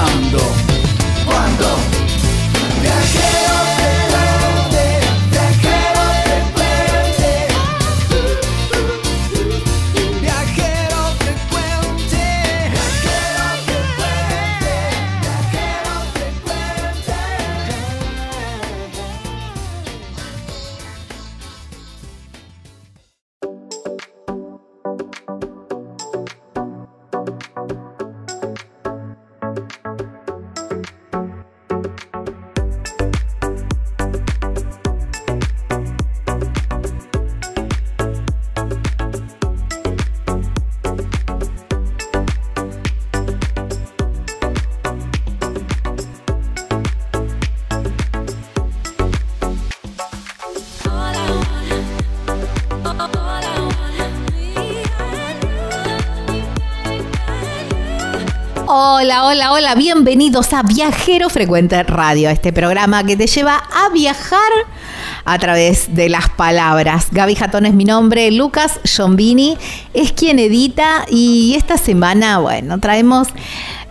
Ahora, Bienvenidos a Viajero Frecuente Radio, este programa que te lleva a viajar a través de las palabras. Gaby Jatón es mi nombre, Lucas Giombini es quien edita y esta semana, bueno, traemos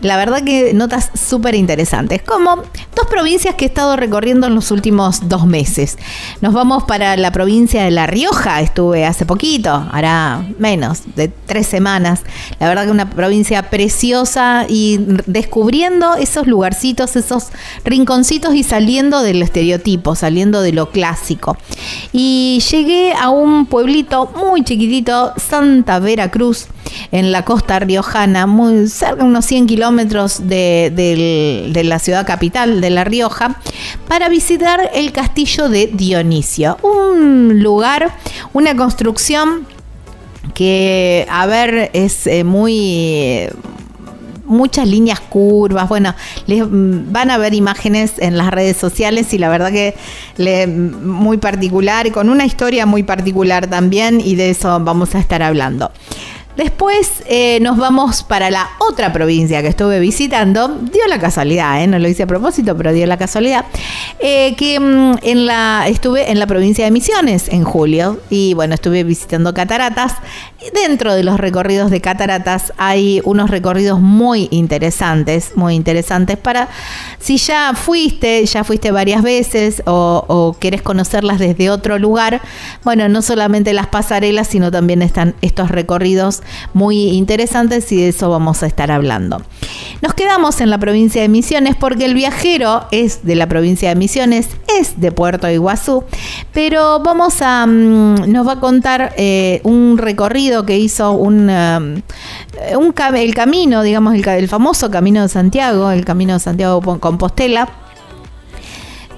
la verdad que notas súper interesantes, como dos provincias que he estado recorriendo en los últimos dos meses. Nos vamos para la provincia de La Rioja, estuve hace poquito, hará menos de tres semanas. La verdad que una provincia preciosa y descubriendo esos lugarcitos, esos rinconcitos y saliendo del estereotipo, saliendo de lo clásico. Y llegué a un pueblito muy chiquitito, Santa Vera Cruz, en la costa riojana, muy cerca, unos 100 kilómetros de, del- de la ciudad capital de La Rioja, para visitar el castillo de Dionisio. Un lugar, una construcción que, a ver, es eh, muy muchas líneas curvas. Bueno, les mm, van a ver imágenes en las redes sociales y la verdad que le, muy particular con una historia muy particular también y de eso vamos a estar hablando. Después eh, nos vamos para la otra provincia que estuve visitando. Dio la casualidad, ¿eh? no lo hice a propósito, pero dio la casualidad. eh, que mm, estuve en la provincia de Misiones en julio. Y bueno, estuve visitando cataratas. Dentro de los recorridos de cataratas hay unos recorridos muy interesantes, muy interesantes para si ya fuiste, ya fuiste varias veces o, o querés conocerlas desde otro lugar. Bueno, no solamente las pasarelas, sino también están estos recorridos muy interesantes y de eso vamos a estar hablando. Nos quedamos en la provincia de Misiones porque el viajero es de la provincia de Misiones, es de Puerto Iguazú, pero vamos a, mm, nos va a contar eh, un recorrido que hizo un, um, el camino, digamos, el, el famoso Camino de Santiago, el Camino de Santiago Compostela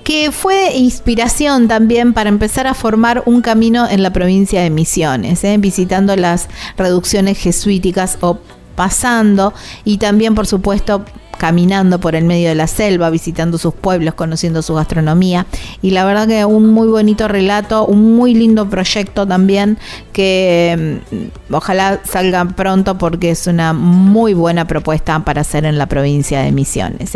que fue inspiración también para empezar a formar un camino en la provincia de Misiones, ¿eh? visitando las reducciones jesuíticas o pasando y también por supuesto caminando por el medio de la selva, visitando sus pueblos, conociendo su gastronomía. Y la verdad que un muy bonito relato, un muy lindo proyecto también que mm, ojalá salga pronto porque es una muy buena propuesta para hacer en la provincia de Misiones.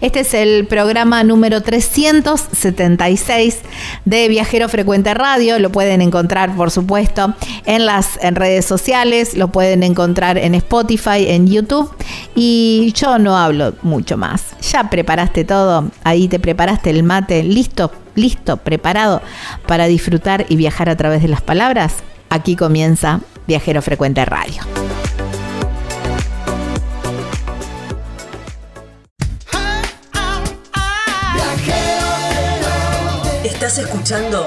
Este es el programa número 376 de Viajero Frecuente Radio. Lo pueden encontrar, por supuesto, en las en redes sociales, lo pueden encontrar en Spotify, en YouTube. Y yo no hablo mucho más. Ya preparaste todo, ahí te preparaste el mate, listo, listo, preparado para disfrutar y viajar a través de las palabras. Aquí comienza Viajero Frecuente Radio. Estás escuchando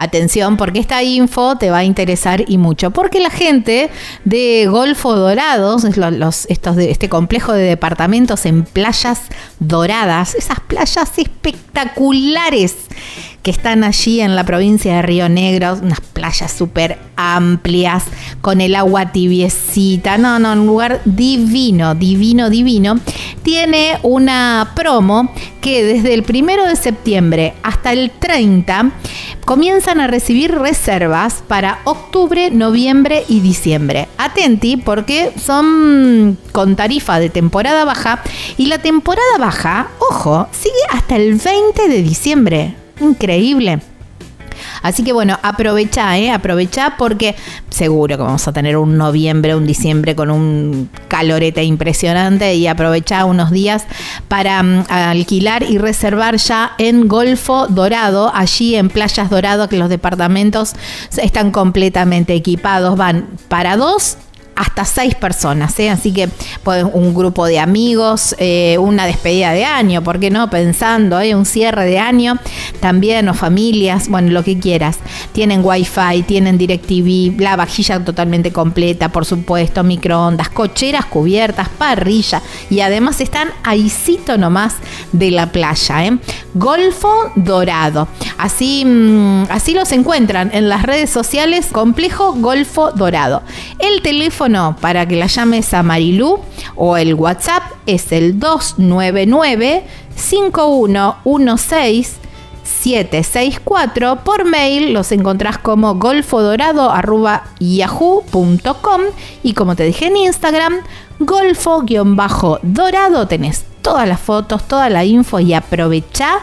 Atención, porque esta info te va a interesar y mucho. Porque la gente de Golfo Dorados, los, estos de, este complejo de departamentos en playas doradas, esas playas espectaculares que están allí en la provincia de Río Negro, unas playas súper amplias, con el agua tibiecita, no, no, un lugar divino, divino, divino. Tiene una promo que desde el primero de septiembre hasta el 30 comienzan a recibir reservas para octubre, noviembre y diciembre. Atenti porque son con tarifa de temporada baja y la temporada baja, ojo, sigue hasta el 20 de diciembre. Increíble. Así que bueno, aprovecha, ¿eh? aprovecha porque seguro que vamos a tener un noviembre, un diciembre con un calorete impresionante y aprovecha unos días para mm, alquilar y reservar ya en Golfo Dorado, allí en Playas Dorado, que los departamentos están completamente equipados, van para dos hasta seis personas, ¿eh? así que un grupo de amigos, eh, una despedida de año, ¿por qué no? Pensando, ¿eh? un cierre de año también, o familias, bueno, lo que quieras. Tienen wifi, tienen DirecTV, la vajilla totalmente completa, por supuesto, microondas, cocheras cubiertas, parrilla y además están ahícito nomás de la playa, ¿eh? Golfo Dorado. Así, mm, así los encuentran en las redes sociales, Complejo Golfo Dorado. El teléfono para que la llames a Marilú o el WhatsApp es el 299 5116 764 por mail los encontrás como golfodorado.yahoo.com y como te dije en Instagram, golfo-dorado tenés todas las fotos, toda la info y aprovecha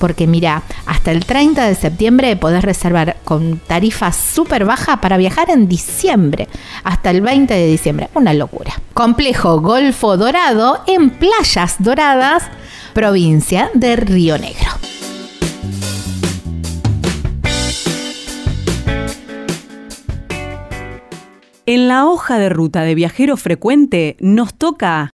porque mira, hasta el 30 de septiembre podés reservar con tarifa súper baja para viajar en diciembre, hasta el 20 de diciembre. Una locura. Complejo Golfo Dorado en Playas Doradas, provincia de Río Negro. En la hoja de ruta de viajero frecuente nos toca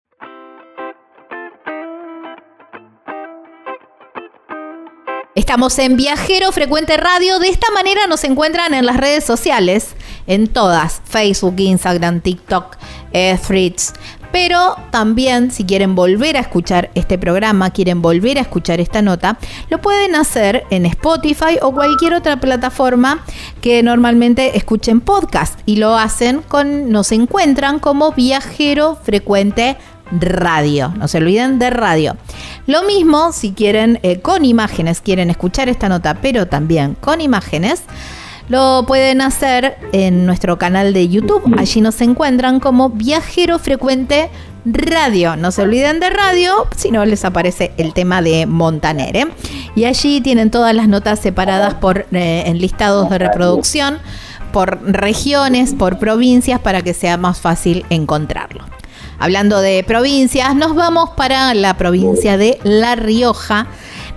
Estamos en Viajero Frecuente Radio. De esta manera nos encuentran en las redes sociales, en todas, Facebook, Instagram, TikTok, eh, Threads. Pero también si quieren volver a escuchar este programa, quieren volver a escuchar esta nota, lo pueden hacer en Spotify o cualquier otra plataforma que normalmente escuchen podcast y lo hacen con, nos encuentran como Viajero Frecuente radio. No se olviden de radio. Lo mismo si quieren eh, con imágenes, quieren escuchar esta nota, pero también con imágenes. Lo pueden hacer en nuestro canal de YouTube. Allí nos encuentran como Viajero Frecuente Radio. No se olviden de radio, si no les aparece el tema de Montaner. ¿eh? y allí tienen todas las notas separadas por eh, en listados de reproducción, por regiones, por provincias, para que sea más fácil encontrarlo. Hablando de provincias, nos vamos para la provincia de La Rioja,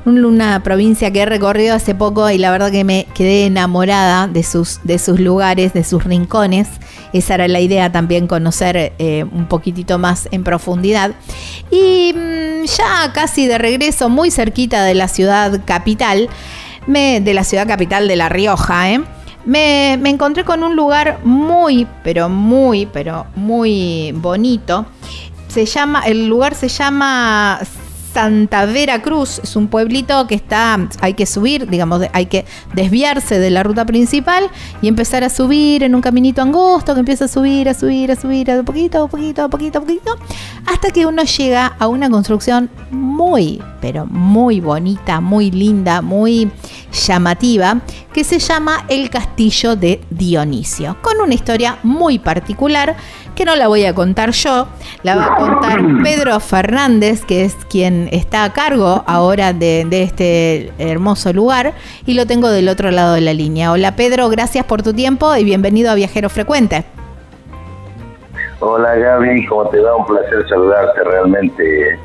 una provincia que he recorrido hace poco y la verdad que me quedé enamorada de sus, de sus lugares, de sus rincones. Esa era la idea también, conocer eh, un poquitito más en profundidad. Y mm, ya casi de regreso, muy cerquita de la ciudad capital, de la ciudad capital de La Rioja, ¿eh? Me, me, encontré con un lugar muy, pero muy, pero muy bonito. Se llama, el lugar se llama Santa Vera Cruz. Es un pueblito que está, hay que subir, digamos, hay que desviarse de la ruta principal y empezar a subir en un caminito angosto que empieza a subir, a subir, a subir, a poquito, a poquito, a poquito, a poquito, hasta que uno llega a una construcción muy, pero muy bonita, muy linda, muy llamativa, que se llama el Castillo de Dionisio, con una historia muy particular que no la voy a contar yo, la va a contar Pedro Fernández, que es quien está a cargo ahora de, este hermoso lugar, y lo tengo del otro lado de la línea. Hola Pedro, gracias por tu tiempo y bienvenido a Viajero Frecuente. Hola Gaby, ¿cómo te va? Un placer saludarte realmente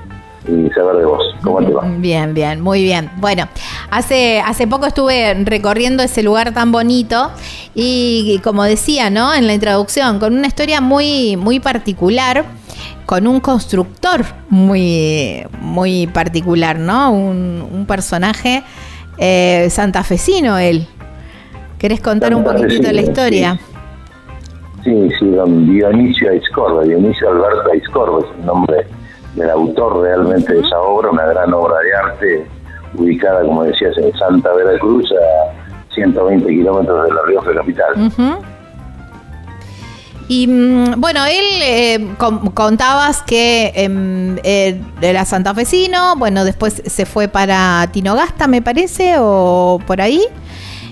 y saber de vos. ¿Cómo te va? Bien, bien, muy bien. Bueno, hace, hace poco estuve recorriendo ese lugar tan bonito y, como decía, ¿no? En la introducción, con una historia muy, muy particular, con un constructor muy, muy particular, ¿no? Un, personaje eh, santafesino él. ¿Querés contar un poquitito de la historia? Sí, sí, don Dionisio Aiscorba, Dionisio Alberto Aiscorba es el nombre del autor realmente de esa obra, una gran obra de arte ubicada, como decías, en Santa Veracruz, a 120 kilómetros de la Rioja capital. Y mm, bueno, él eh, contabas que em, eh, era santafesino, bueno, después se fue para Tinogasta, me parece, o por ahí,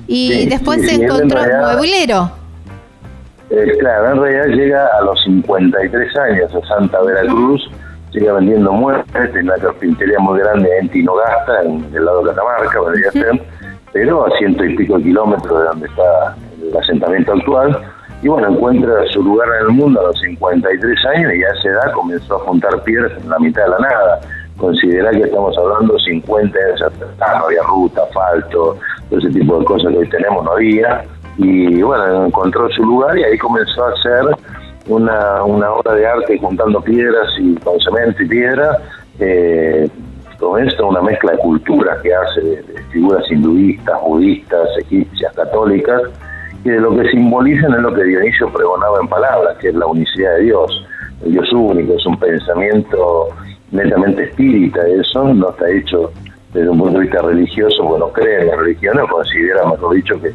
y después se encontró en mueblero. Eh, claro, en realidad llega a los 53 años a Santa Veracruz sigue vendiendo muebles, en una carpintería muy grande en Tinogasta, en el lado de Catamarca, podría ser, pero a ciento y pico de kilómetros de donde está el asentamiento actual. Y bueno, encuentra su lugar en el mundo a los 53 años y a esa edad comenzó a juntar piedras en la mitad de la nada. Considera que estamos hablando 50 años atrás, no había ruta, asfalto, todo ese tipo de cosas que hoy tenemos no había. Y bueno, encontró su lugar y ahí comenzó a hacer una, una obra de arte juntando piedras y con cemento y piedra, eh, con esto una mezcla de culturas que hace de, figuras hinduistas, budistas, egipcias, católicas, de lo que simbolizan es lo que Dionisio pregonaba en palabras, que es la unicidad de Dios, el Dios único, es un pensamiento netamente espírita, eso no está hecho desde un punto de vista religioso, bueno, cree en la religión o considera, mejor dicho, que,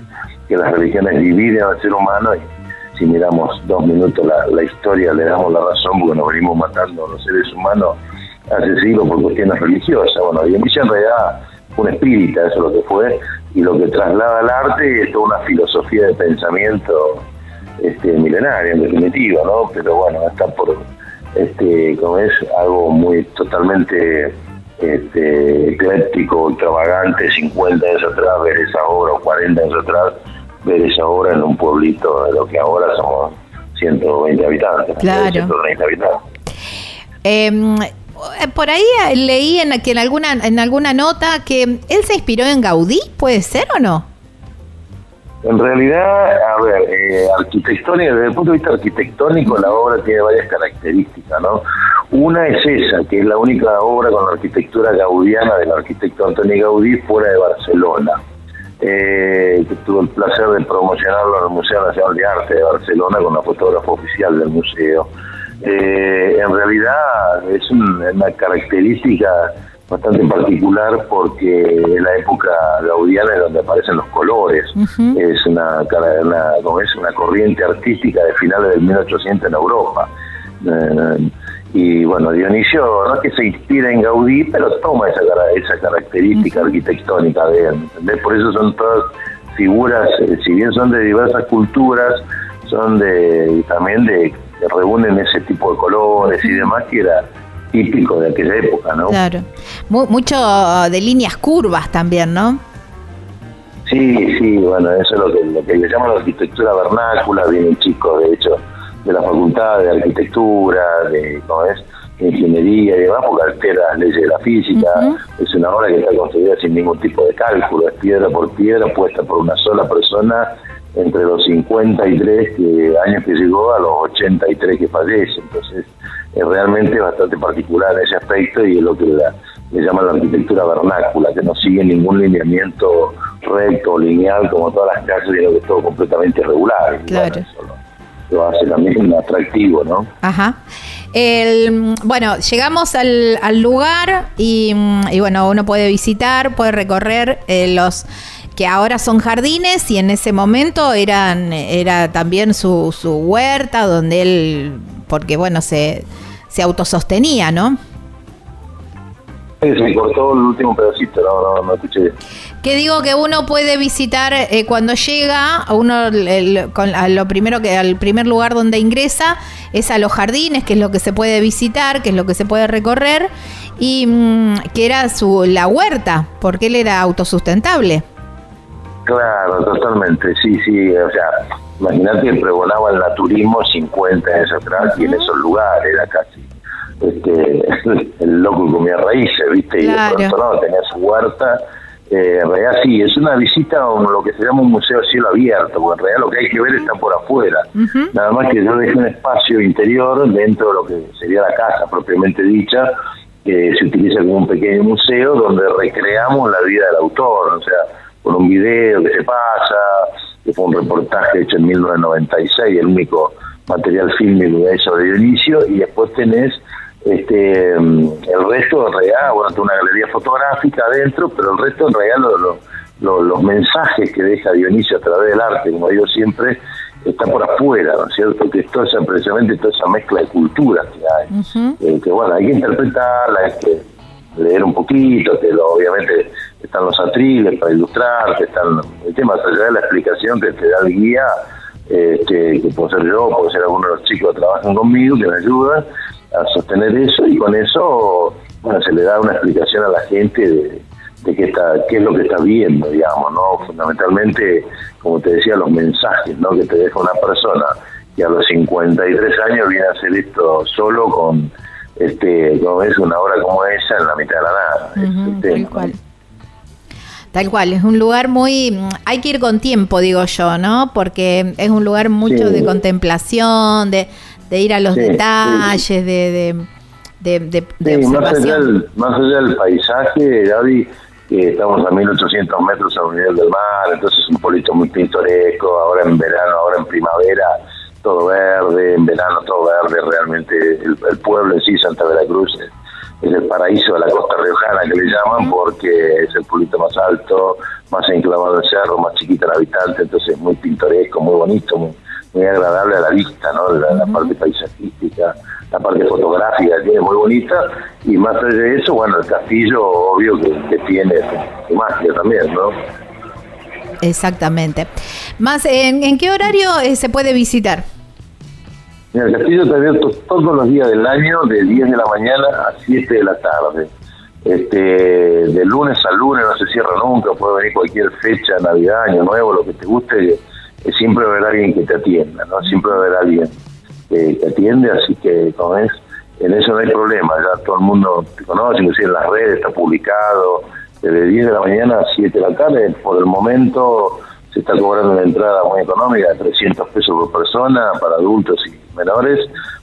que las religiones dividen al ser humano y si miramos dos minutos la, historia, le damos la razón porque nos venimos matando a los seres humanos hace siglos por cuestiones religiosas. Bueno, y en realidad un espíritu, eso es lo que fue, y lo que traslada al arte es toda una filosofía de pensamiento este, milenaria, en definitiva, ¿no? Pero bueno, está por, este, como es, algo muy totalmente este, ecléctico, extravagante, 50 años atrás, ver esa obra, o 40 años atrás, ver esa obra en un pueblito de lo que ahora somos 120 habitantes. Claro. 130 habitantes. Em, por ahí leí en, que en alguna en alguna nota que él se inspiró en Gaudí, ¿puede ser o no? En realidad, a ver, eh, arquitectónica, desde el punto de vista arquitectónico, la obra tiene varias características, ¿no? Una es esa, que es la única obra con la arquitectura gaudiana del arquitecto Antonio Gaudí fuera de Barcelona eh, que tuve el placer de promocionarlo el Museo Nacional de Arte de Barcelona con la fotógrafa oficial del museo. Eh, en realidad es una característica bastante particular porque en la época gaudiana es donde aparecen los colores, es una, una, es una corriente artística de finales del 1800 en Europa. Eh, y bueno, Dionisio no es que se inspira en Gaudí, pero toma esa, esa característica arquitectónica de él. Por eso son todas figuras, eh, si bien son de diversas culturas, son de también de que reúnen ese tipo de colores y demás, que era típico de aquella época, ¿no? Claro. mucho de líneas curvas también, ¿no? Sí, sí, bueno, eso es lo que, lo que le llaman la arquitectura vernácula, vienen chicos, de hecho, de la facultad de arquitectura, de, ¿cómo es? ingeniería y demás, porque altera las leyes de la física. Es una obra que está construida sin ningún tipo de cálculo, es piedra por piedra, puesta por una sola persona entre los 53 que, años que llegó a los 83 que fallece. Entonces, es realmente bastante particular ese aspecto y es lo que le llaman la arquitectura vernácula, que no sigue ningún lineamiento recto o lineal como todas las casas, sino que es todo completamente irregular. Claro. Lo hace también atractivo, ¿no? Ajá. El, bueno, llegamos al, lugar y, bueno, uno puede visitar, puede recorrer eh, los que ahora son jardines y en ese momento eran era también su, su huerta donde él, porque bueno, se, se autosostenía, ¿no? Se cortó el último pedacito, no, no, escuché bien. Que digo que uno puede visitar eh, cuando llega, uno con, lo primero que al primer lugar donde ingresa es a los jardines, que es lo que se puede visitar, que es lo que se puede recorrer y mm, que era su la huerta, porque él era autosustentable. Claro, totalmente, sí, sí, o sea, imagínate que pregonaba el naturismo 50 años atrás y en esos lugares era casi este, el loco comía raíces, ¿viste? Y de pronto no, tenía su huerta. Eh, en realidad sí, es una visita a lo que se llama un museo a cielo abierto, porque en realidad lo que hay que ver está por afuera. Nada más que yo dejé un espacio interior dentro de lo que sería la casa propiamente dicha, que se utiliza como un pequeño museo donde recreamos la vida del autor, o sea, con un video que se pasa, que fue un reportaje hecho en 1996, el único material fílmico que hay sobre Dionisio, y después tenés este, el resto en realidad, bueno, tiene una galería fotográfica adentro, pero el resto en realidad los mensajes que deja Dionisio a través del arte, como digo siempre, está por afuera, ¿no es cierto? Que es toda esa, precisamente toda esa mezcla de culturas que hay. Eh, que bueno, hay que interpretarla, hay que leer un poquito, que obviamente están los atriles para ilustrarte, están el tema, allá de la explicación que te da el guía, eh, que, que puedo ser yo, puedo ser alguno de los chicos que trabajan conmigo, que me ayudan, a sostener eso y con eso bueno, se le da una explicación a la gente de, qué, está, qué es lo que está viendo, digamos, ¿no? Fundamentalmente, como te decía, los mensajes ¿no? que te deja una persona que a los 53 años viene a hacer esto solo con, este como es una obra como esa en la mitad de la nada. tal cual. Tal cual, es un lugar muy... Hay que ir con tiempo, digo yo, ¿no? Porque es un lugar mucho de contemplación, de, de ir a los detalles, de, de, de, Más allá, del, más allá del paisaje, Gaby, estamos a 1800 metros a nivel del mar, entonces es un pueblito muy pintoresco, ahora en verano, ahora en primavera, todo verde, en verano todo verde, realmente el, pueblo en sí, Santa Veracruz, es, es, el paraíso de la costa riojana que le llaman porque es el pueblito más alto, más enclavado en cerro, más chiquito el habitante, entonces es muy pintoresco, muy bonito, muy, muy agradable a la vista, ¿no? La, parte paisajística, la parte fotográfica tiene muy bonita y más allá de eso, bueno, el castillo obvio que, tiene su magia también, ¿no? Exactamente. Más, ¿en, qué horario eh, se puede visitar? el castillo está abierto todos los días del año, de 10 de la mañana a 7 de la tarde. Este, de lunes a lunes no se cierra nunca, puede venir cualquier fecha, Navidad, Año Nuevo, lo que te guste siempre va a haber alguien que te atienda, ¿no? Siempre va a haber alguien que te atiende, así que como es, en eso no hay problema, ya todo el mundo te conoce, inclusive en las redes está publicado, desde 10 de la mañana a 7 de la tarde, por el momento se está cobrando una entrada muy económica de 300 pesos por persona para adultos y menores,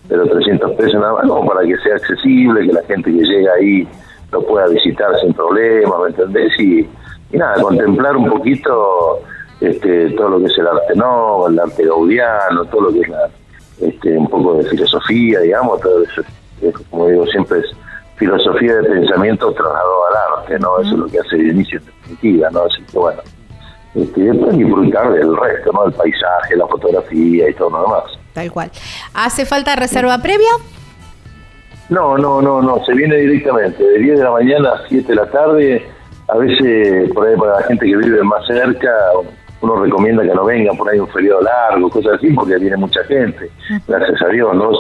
pero 300 pesos nada más como para que sea accesible, que la gente que llega ahí lo pueda visitar sin problema, ¿me entendés? Y, y nada, contemplar un poquito este, todo lo que es el arte no, el arte gaudiano, todo lo que es la, este, un poco de filosofía, digamos, todo eso, como digo siempre, es filosofía de pensamiento trasladado al arte, ¿no? Eso es lo que hace el inicio en definitiva, ¿no? Así que bueno, este, después disfrutar del resto, ¿no? El paisaje, la fotografía y todo lo demás. Tal cual. ¿Hace falta reserva previa? No, no, no, no, se viene directamente, de 10 de la mañana a 7 de la tarde, a veces por ahí para la gente que vive más cerca, uno recomienda que no vengan por ahí un feriado largo, cosas así, porque viene mucha gente, gracias a Dios, ¿no?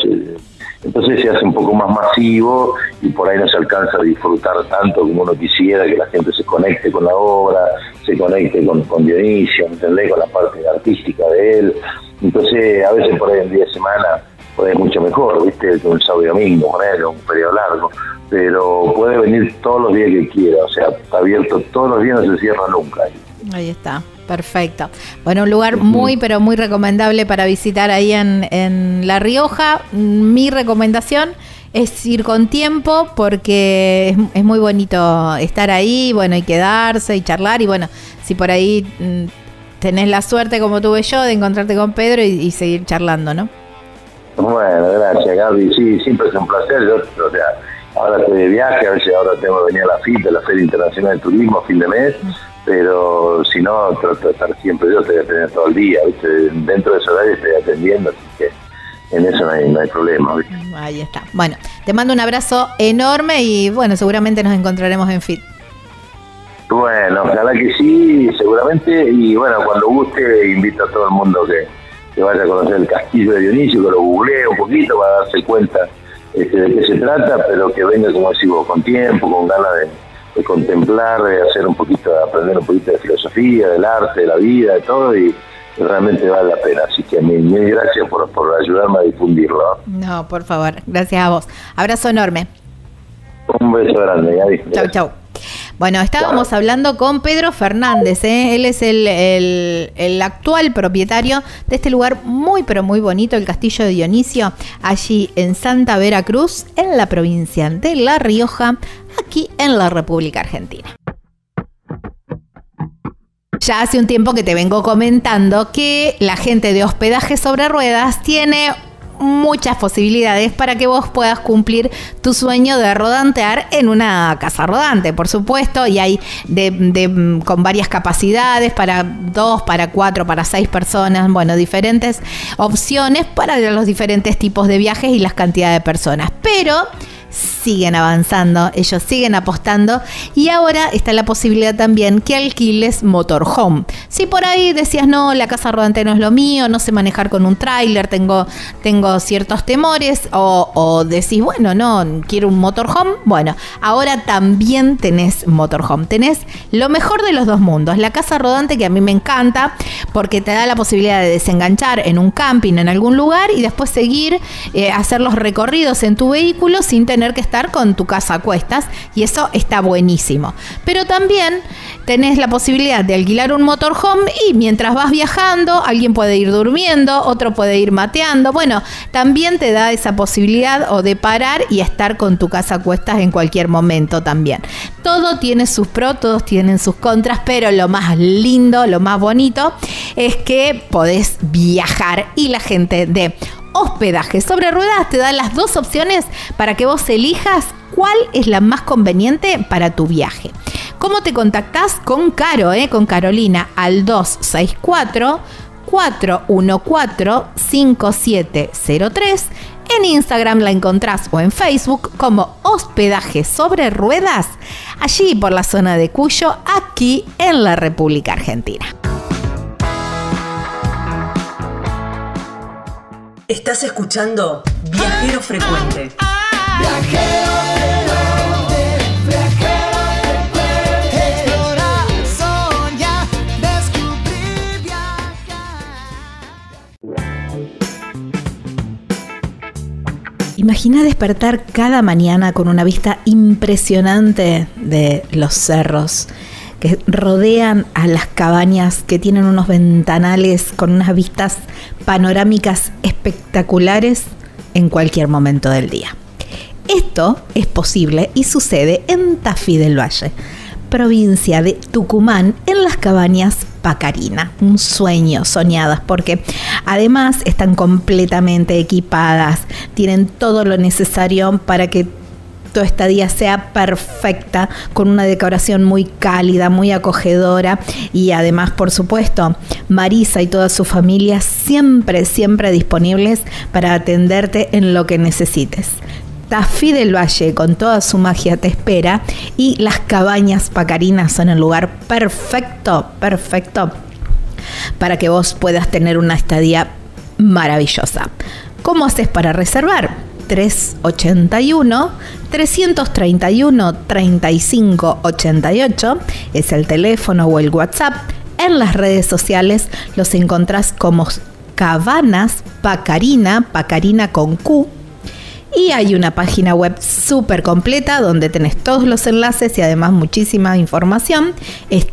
entonces se hace un poco más masivo y por ahí no se alcanza a disfrutar tanto como uno quisiera, que la gente se conecte con la obra, se conecte con, con Dionisio, ¿entendés? con la parte artística de él. Entonces, a veces por ahí en día de semana puede mucho mejor, ¿viste? Que un sábado y domingo, ponerlo, un periodo largo. Pero puede venir todos los días que quiera, o sea, está abierto todos los días, no se cierra nunca. Ahí está. Perfecto. Bueno, un lugar muy, pero muy recomendable para visitar ahí en, en La Rioja. Mi recomendación es ir con tiempo porque es, es, muy bonito estar ahí, bueno, y quedarse y charlar. Y bueno, si por ahí mm, tenés la suerte, como tuve yo, de encontrarte con Pedro y, y seguir charlando, ¿no? Bueno, gracias, Gaby. Sí, siempre es un placer. Yo, o sea, ahora estoy de viaje, a veces ahora tengo que venir a la FIT, la Feria Internacional de Turismo, a fin de mes pero si no, trato de estar siempre, yo te voy a tener todo el día, ¿viste? dentro de ese horario estoy atendiendo, así que en eso no hay, no hay problema. ¿viste? Ahí está. Bueno, te mando un abrazo enorme y bueno, seguramente nos encontraremos en FIT. Bueno, ojalá que sí, seguramente, y bueno, cuando guste, invito a todo el mundo que, que vaya a conocer el castillo de Dionisio, que lo googlee un poquito para darse cuenta este, de qué se trata, pero que venga, como decimos, con tiempo, con ganas de de contemplar, de hacer un poquito, de aprender un poquito de filosofía, del arte, de la vida, de todo, y realmente vale la pena. Así que mil, mil gracias por, por ayudarme a difundirlo. No, por favor, gracias a vos. Abrazo enorme. Un beso grande, ya Chau, chau. Bueno, estábamos hablando con Pedro Fernández, ¿eh? él es el, el, el, actual propietario de este lugar muy pero muy bonito, el Castillo de Dionisio, allí en Santa Veracruz, en la provincia de La Rioja, aquí en la República Argentina. Ya hace un tiempo que te vengo comentando que la gente de hospedaje sobre ruedas tiene muchas posibilidades para que vos puedas cumplir tu sueño de rodantear en una casa rodante, por supuesto, y hay de, con varias capacidades para dos, para cuatro, para seis personas, bueno, diferentes opciones para los diferentes tipos de viajes y las cantidades de personas. Pero siguen avanzando, ellos siguen apostando y ahora está la posibilidad también que alquiles motorhome. Si por ahí decías, no, la casa rodante no es lo mío, no sé manejar con un tráiler, tengo, tengo ciertos temores, o, decís, bueno, no, quiero un motorhome, bueno, ahora también tenés motorhome, tenés lo mejor de los dos mundos, la casa rodante que a mí me encanta porque te da la posibilidad de desenganchar en un camping en algún lugar y después seguir, eh, hacer los recorridos en tu vehículo sin tener que estar con tu casa a cuestas y eso está buenísimo. Pero también tenés la posibilidad de alquilar un motorhome y mientras vas viajando, alguien puede ir durmiendo, otro puede ir mateando. Bueno, también te da esa posibilidad o de parar y estar con tu casa a cuestas en cualquier momento también. Todo tiene sus pros, todos tienen sus contras, pero lo más lindo, lo más bonito es que podés viajar y la gente de hospedaje sobre ruedas te da las dos opciones para que vos elijas cuál es la más conveniente para tu viaje. ¿Cómo te contactás con Caro, eh? con Carolina al 264 414 5703 en Instagram la encontrás o en Facebook como Hospedaje sobre Ruedas, allí por la zona de Cuyo, aquí en la República Argentina. Estás escuchando Viajero Frecuente. Viajero frecuente, viajero frecuente. Explorar, soñar, descubrir, viajar. Imagina despertar cada mañana con una vista impresionante de los cerros que rodean a las cabañas, que tienen unos ventanales con unas vistas panorámicas espectaculares en cualquier momento del día. Esto es posible y sucede en Tafí del Valle, provincia de Tucumán, en las cabañas Pacarina. Un sueño, soñadas, porque además están completamente equipadas, tienen todo lo necesario para que tu estadía sea perfecta, con una decoración muy cálida, muy acogedora y además, por supuesto, Marisa y toda su familia siempre, siempre disponibles para atenderte en lo que necesites. Tafí del Valle con toda su magia te espera y las cabañas pacarinas son el lugar perfecto, perfecto para que vos puedas tener una estadía maravillosa. ¿Cómo haces para reservar? 381 331 3588 es el teléfono o el WhatsApp. En las redes sociales los encontrás como Cabanas Pacarina, Pacarina con Q. Y hay una página web súper completa donde tenés todos los enlaces y además muchísima información. Es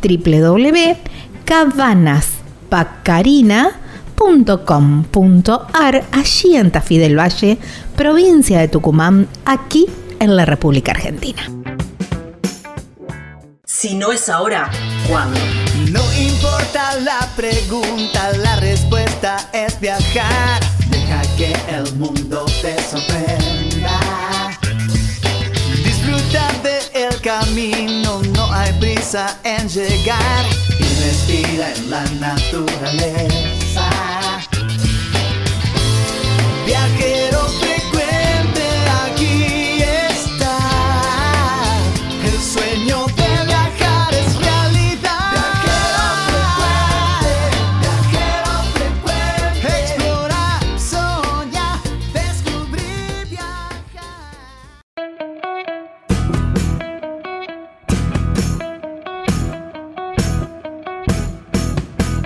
www.cabanaspacarina.com.ar allí en Tafí del Valle, provincia de Tucumán, aquí en la República Argentina. Si no es ahora, ¿cuándo? No importa la pregunta, la respuesta es viajar. Deja que el mundo te sorprenda. Disfruta del camino, no hay prisa en llegar. Y respira en la naturaleza. Viajero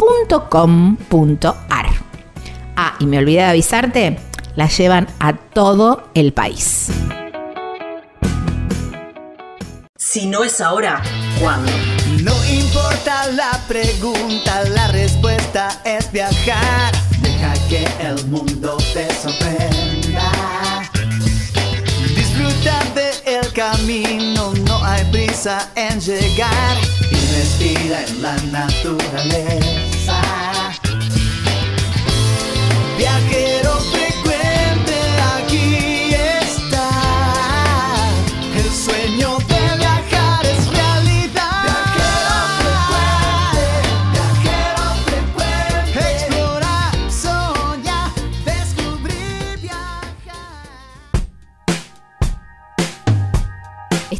www.elpicapalo.com.ar. Ah, y me olvidé de avisarte, la llevan a todo el país. Si no es ahora, ¿cuándo? No importa la pregunta, la respuesta es viajar. Deja que el mundo te sorprenda. Disfruta del camino, no hay prisa en llegar. Y respira en la naturaleza.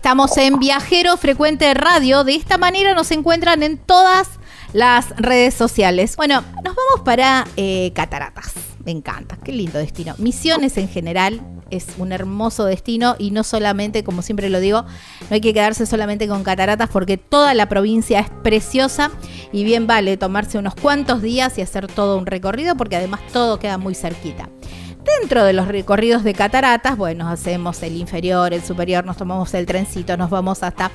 Estamos en Viajero Frecuente Radio. De esta manera nos encuentran en todas las redes sociales. Bueno, nos vamos para eh, Cataratas. Me encanta, qué lindo destino. Misiones en general es un hermoso destino y no solamente, como siempre lo digo, no hay que quedarse solamente con cataratas porque toda la provincia es preciosa y bien vale tomarse unos cuantos días y hacer todo un recorrido porque además todo queda muy cerquita. Dentro de los recorridos de cataratas, bueno, hacemos el inferior, el superior, nos tomamos el trencito, nos vamos hasta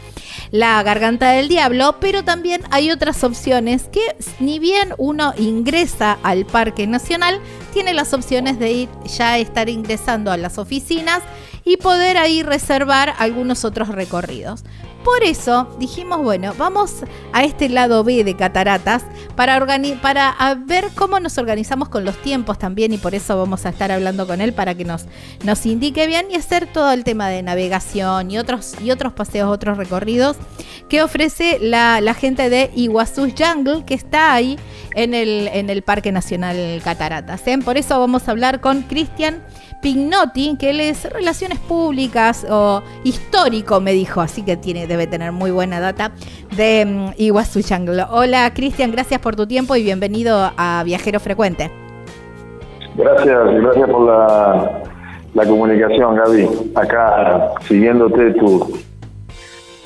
la garganta del diablo, pero también hay otras opciones que ni bien uno ingresa al Parque Nacional, tiene las opciones de ir ya estar ingresando a las oficinas y poder ahí reservar algunos otros recorridos. Por eso dijimos, bueno, vamos a este lado B de cataratas para, para ver cómo nos organizamos con los tiempos también y por eso vamos a estar hablando con él para que nos, nos indique bien y hacer todo el tema de navegación y otros, y otros paseos, otros recorridos que ofrece la, gente de Iguazú Jungle que está ahí en el, en el Parque Nacional Cataratas. ¿eh? Por eso vamos a hablar con Cristian. Pignotti, que él es Relaciones Públicas o histórico, me dijo, así que tiene, debe tener muy buena data, de um, Iguazú Jungle. Hola Cristian, gracias por tu tiempo y bienvenido a Viajero Frecuente. Gracias, gracias por la, la comunicación, Gaby. Acá siguiéndote tu,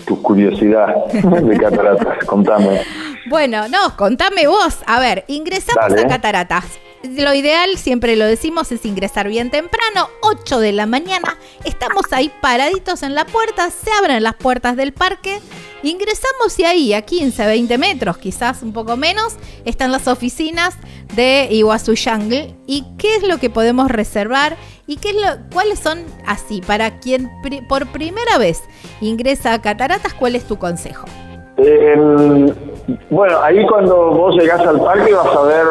tu curiosidad de cataratas, contame. Bueno, no, contame vos. A ver, ingresamos a cataratas lo ideal, siempre lo decimos, es ingresar bien temprano, 8 de la mañana. Estamos ahí paraditos en la puerta, se abren las puertas del parque. Ingresamos y ahí a 15, 20 metros, quizás un poco menos, están las oficinas de Iguazú Jungle. ¿Y qué es lo que podemos reservar? ¿Y qué es lo, cuáles son así? Para quien por primera vez ingresa a Cataratas, ¿cuál es tu consejo? bueno, ahí cuando vos llegás al parque vas a ver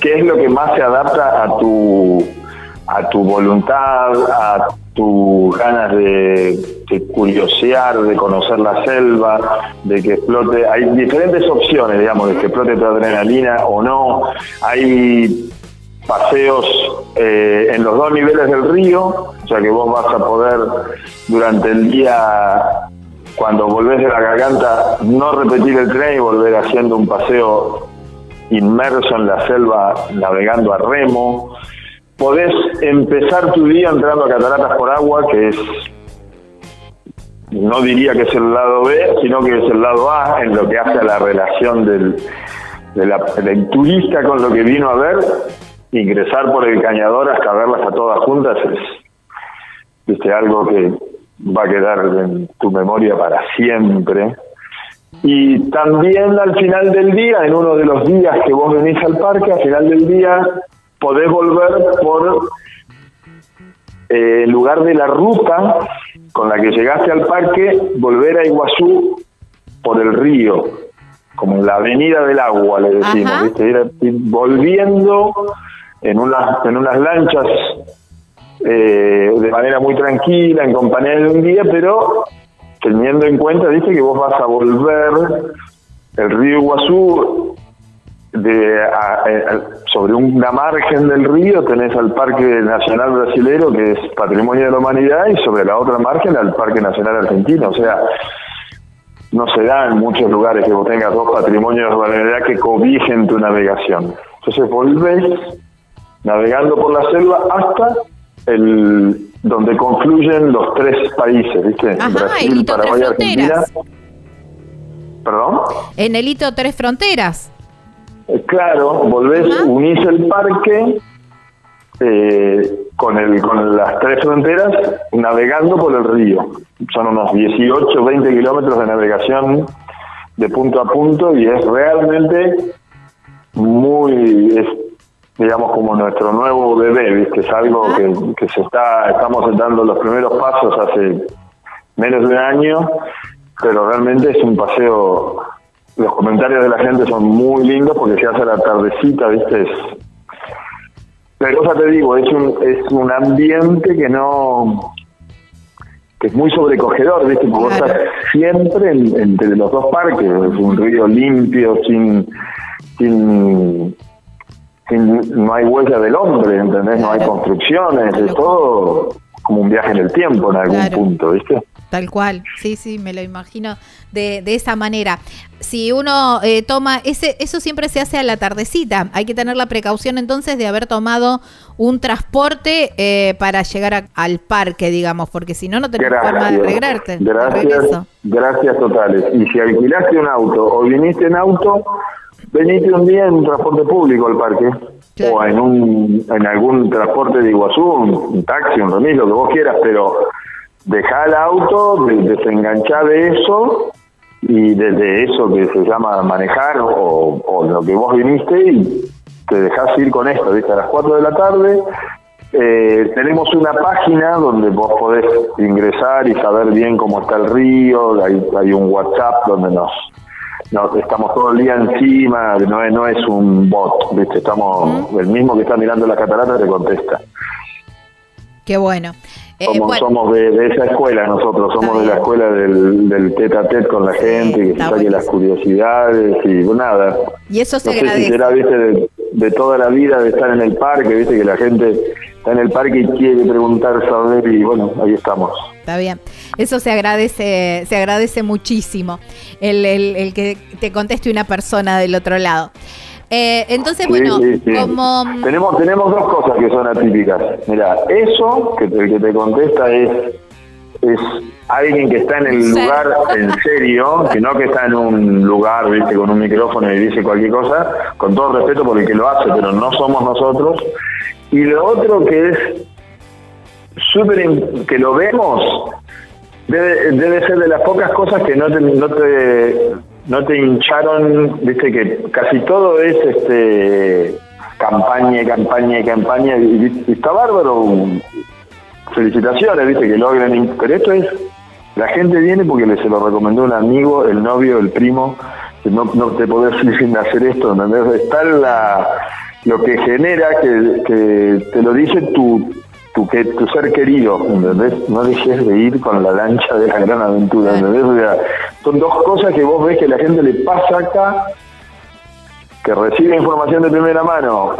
qué es lo que más se adapta a tu a tu voluntad, a tus ganas de, curiosear, de conocer la selva, de que explote. Hay diferentes opciones, digamos, de que explote tu adrenalina o no. Hay paseos eh, en los dos niveles del río, o sea que vos vas a poder durante el día, cuando volvés de la garganta, no repetir el tren y volver haciendo un paseo inmerso en la selva navegando a remo. Podés empezar tu día entrando a Cataratas por Agua, que es, no diría que es el lado B, sino que es el lado A en lo que hace a la relación del, del turista con lo que vino a ver. Ingresar por el cañador hasta verlas a todas juntas es algo que va a quedar en tu memoria para siempre. Y también al final del día, en uno de los días que vos venís al parque, al final del día podés volver por eh, el lugar de la ruta con la que llegaste al parque, volver a Iguazú por el río, como en la avenida del agua, le decimos, ¿viste? volviendo en unas, en unas lanchas eh, de manera muy tranquila, en compañía de un día, pero teniendo en cuenta, dice que vos vas a volver el río Iguazú de, sobre una margen del río tenés al Parque Nacional Brasilero, que es Patrimonio de la Humanidad, y sobre la otra margen al Parque Nacional Argentino. O sea, no se da en muchos lugares que vos tengas dos patrimonios de la humanidad que cobijen tu navegación. Entonces volvés navegando por la selva hasta el donde confluyen los tres países, ¿viste? Brasil, Paraguay, Argentina. ¿Perdón? En el hito Tres Fronteras. Eh, claro, volvés, unís el parque eh, con, el, con las tres fronteras navegando por el río. Son unos 18, 20 kilómetros de navegación de punto a punto y es realmente muy digamos, como nuestro nuevo bebé, ¿viste? Es algo que, se está, estamos dando los primeros pasos hace menos de un año, pero realmente es un paseo, los comentarios de la gente son muy lindos porque se hace la tardecita, ¿viste? Es, pero cosa te digo, es un, es un ambiente que no que es muy sobrecogedor, ¿viste? Porque estás siempre entre los dos parques, es un río limpio, sin, sin no hay huella del hombre, ¿entendés? No hay construcciones, es todo como un viaje en el tiempo en algún punto, ¿viste? Tal cual, sí, sí, me lo imagino de, de esa manera. Si uno eh, toma, ese, eso siempre se hace a la tardecita, hay que tener la precaución entonces de haber tomado un transporte eh, para llegar al parque, digamos, porque si no, no tenés forma de arreglarte. Gracias, gracias totales. Y si alquilaste un auto o viniste en auto, venite un día en un transporte público al parque o en un en algún transporte de Iguazú, un, taxi, un remis, lo que vos quieras, pero deja el auto, desenganchá de eso y desde eso que se llama manejar o, lo que vos viniste y te dejás ir con esto, ¿viste? A las 4 de la tarde Eh, tenemos una página donde vos podés ingresar y saber bien cómo está el río, hay, hay un WhatsApp donde nos, nos estamos todo el día encima, no es, no es un bot, ¿viste? estamos el mismo que está mirando la catarata te contesta. Qué bueno. Eh, Somos, bueno, somos de, de esa escuela nosotros, somos de la escuela del, del tete a tete con la Sí, gente, que se saque las curiosidades y pues, nada. y eso se No sé si agradece. será, viste, de, de toda la vida de estar en el parque, viste, que la gente está en el parque y quiere preguntar, saber, y bueno, ahí estamos. Está bien. Eso se agradece, se agradece muchísimo. El, el- el que te conteste una persona del otro lado. Eh, entonces, Sí, bueno, sí, sí. como Tenemos, tenemos dos cosas que son atípicas. Mira, eso que te, que te contesta es, es alguien que está en el lugar en serio, que no que está en un lugar, viste, con un micrófono y dice cualquier cosa, con todo respeto por el que lo hace, pero no somos nosotros. Y lo otro que es súper, que lo vemos, debe, ser de las pocas cosas que no te, no te, no te hincharon, viste que casi todo es este campaña, campaña, campaña, y, y está bárbaro, felicitaciones, viste, que logren, pero esto es, la gente viene porque se lo recomendó un amigo, el novio, el primo, que no, no te podés ir sin hacer esto, ¿entendés? Está la, lo que genera que, que te lo dice tu, tu, que, tu ser querido, ¿entendés? No dejes de ir con la lancha de la gran aventura, ¿entendés? O sea, son dos cosas que vos ves que la gente le pasa acá, que recibe información de primera mano,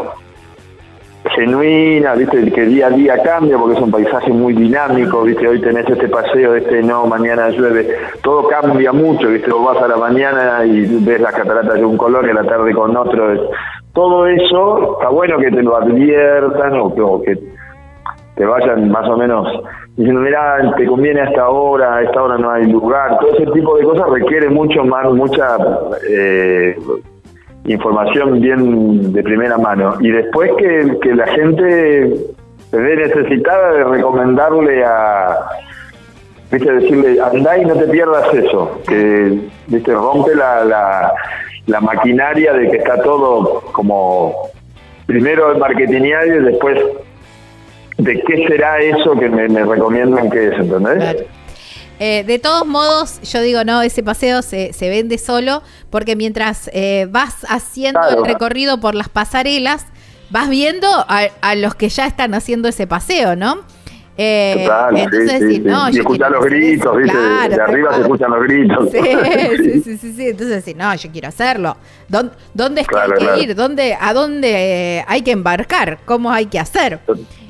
genuina, viste, que día a día cambia porque es un paisaje muy dinámico, viste, hoy tenés este paseo, este no, mañana llueve, todo cambia mucho, viste, vos vas a la mañana y ves las cataratas de un color y a la tarde con otro, todo eso está bueno que te lo adviertan o que te vayan más o menos diciendo, mira, te conviene a esta hora, a esta hora no hay lugar, todo ese tipo de cosas requiere mucho más, mucha eh, información bien de primera mano. Y después que, que la gente se ve necesitada de recomendarle a, viste, decirle, andá y no te pierdas eso, que, viste, rompe la, la, la maquinaria de que está todo como, primero el marketingial y después de qué será eso que me, me recomiendan que es, ¿entendés? Claro. Eh, de todos modos, yo digo, no, ese paseo se, se vende solo porque mientras eh, vas haciendo Claro. el recorrido por las pasarelas, vas viendo a, a los que ya están haciendo ese paseo, ¿no? Eh, Total, entonces sí, decir, sí. no, y escuchar los gritos, ¿viste? claro, de arriba se escuchan los gritos. Sí, sí, sí, sí, sí. Entonces decir, no, yo quiero hacerlo. ¿Dónde, dónde es que hay que ir? ¿Dónde, ¿A dónde eh, hay que embarcar? ¿Cómo hay que hacer?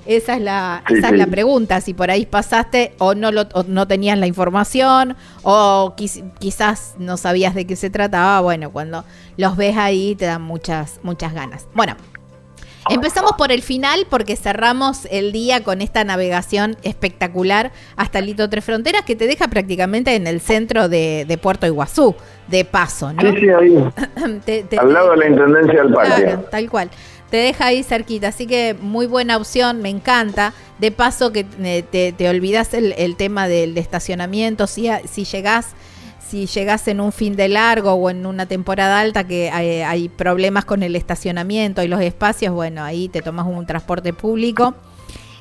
Esa es la, Sí, esa sí. es la pregunta, si por ahí pasaste o no lo, o no tenías la información o quiz- quizás no sabías de qué se trataba, bueno, cuando los ves ahí te dan muchas, muchas ganas. Bueno, empezamos por el final porque cerramos el día con esta navegación espectacular hasta Lito Tres Fronteras que te deja prácticamente en el centro de, de Puerto Iguazú, de paso, ¿no? Sí, sí, ahí, Te- te- al lado de la Intendencia del Parque. Claro, tal cual. Te deja ahí cerquita, así que muy buena opción, me encanta. De paso que eh, te, te olvidas el, el tema del de estacionamiento, si, si llegás si llegás en un fin de largo o en una temporada alta que hay, hay problemas con el estacionamiento y los espacios, bueno, ahí te tomas un transporte público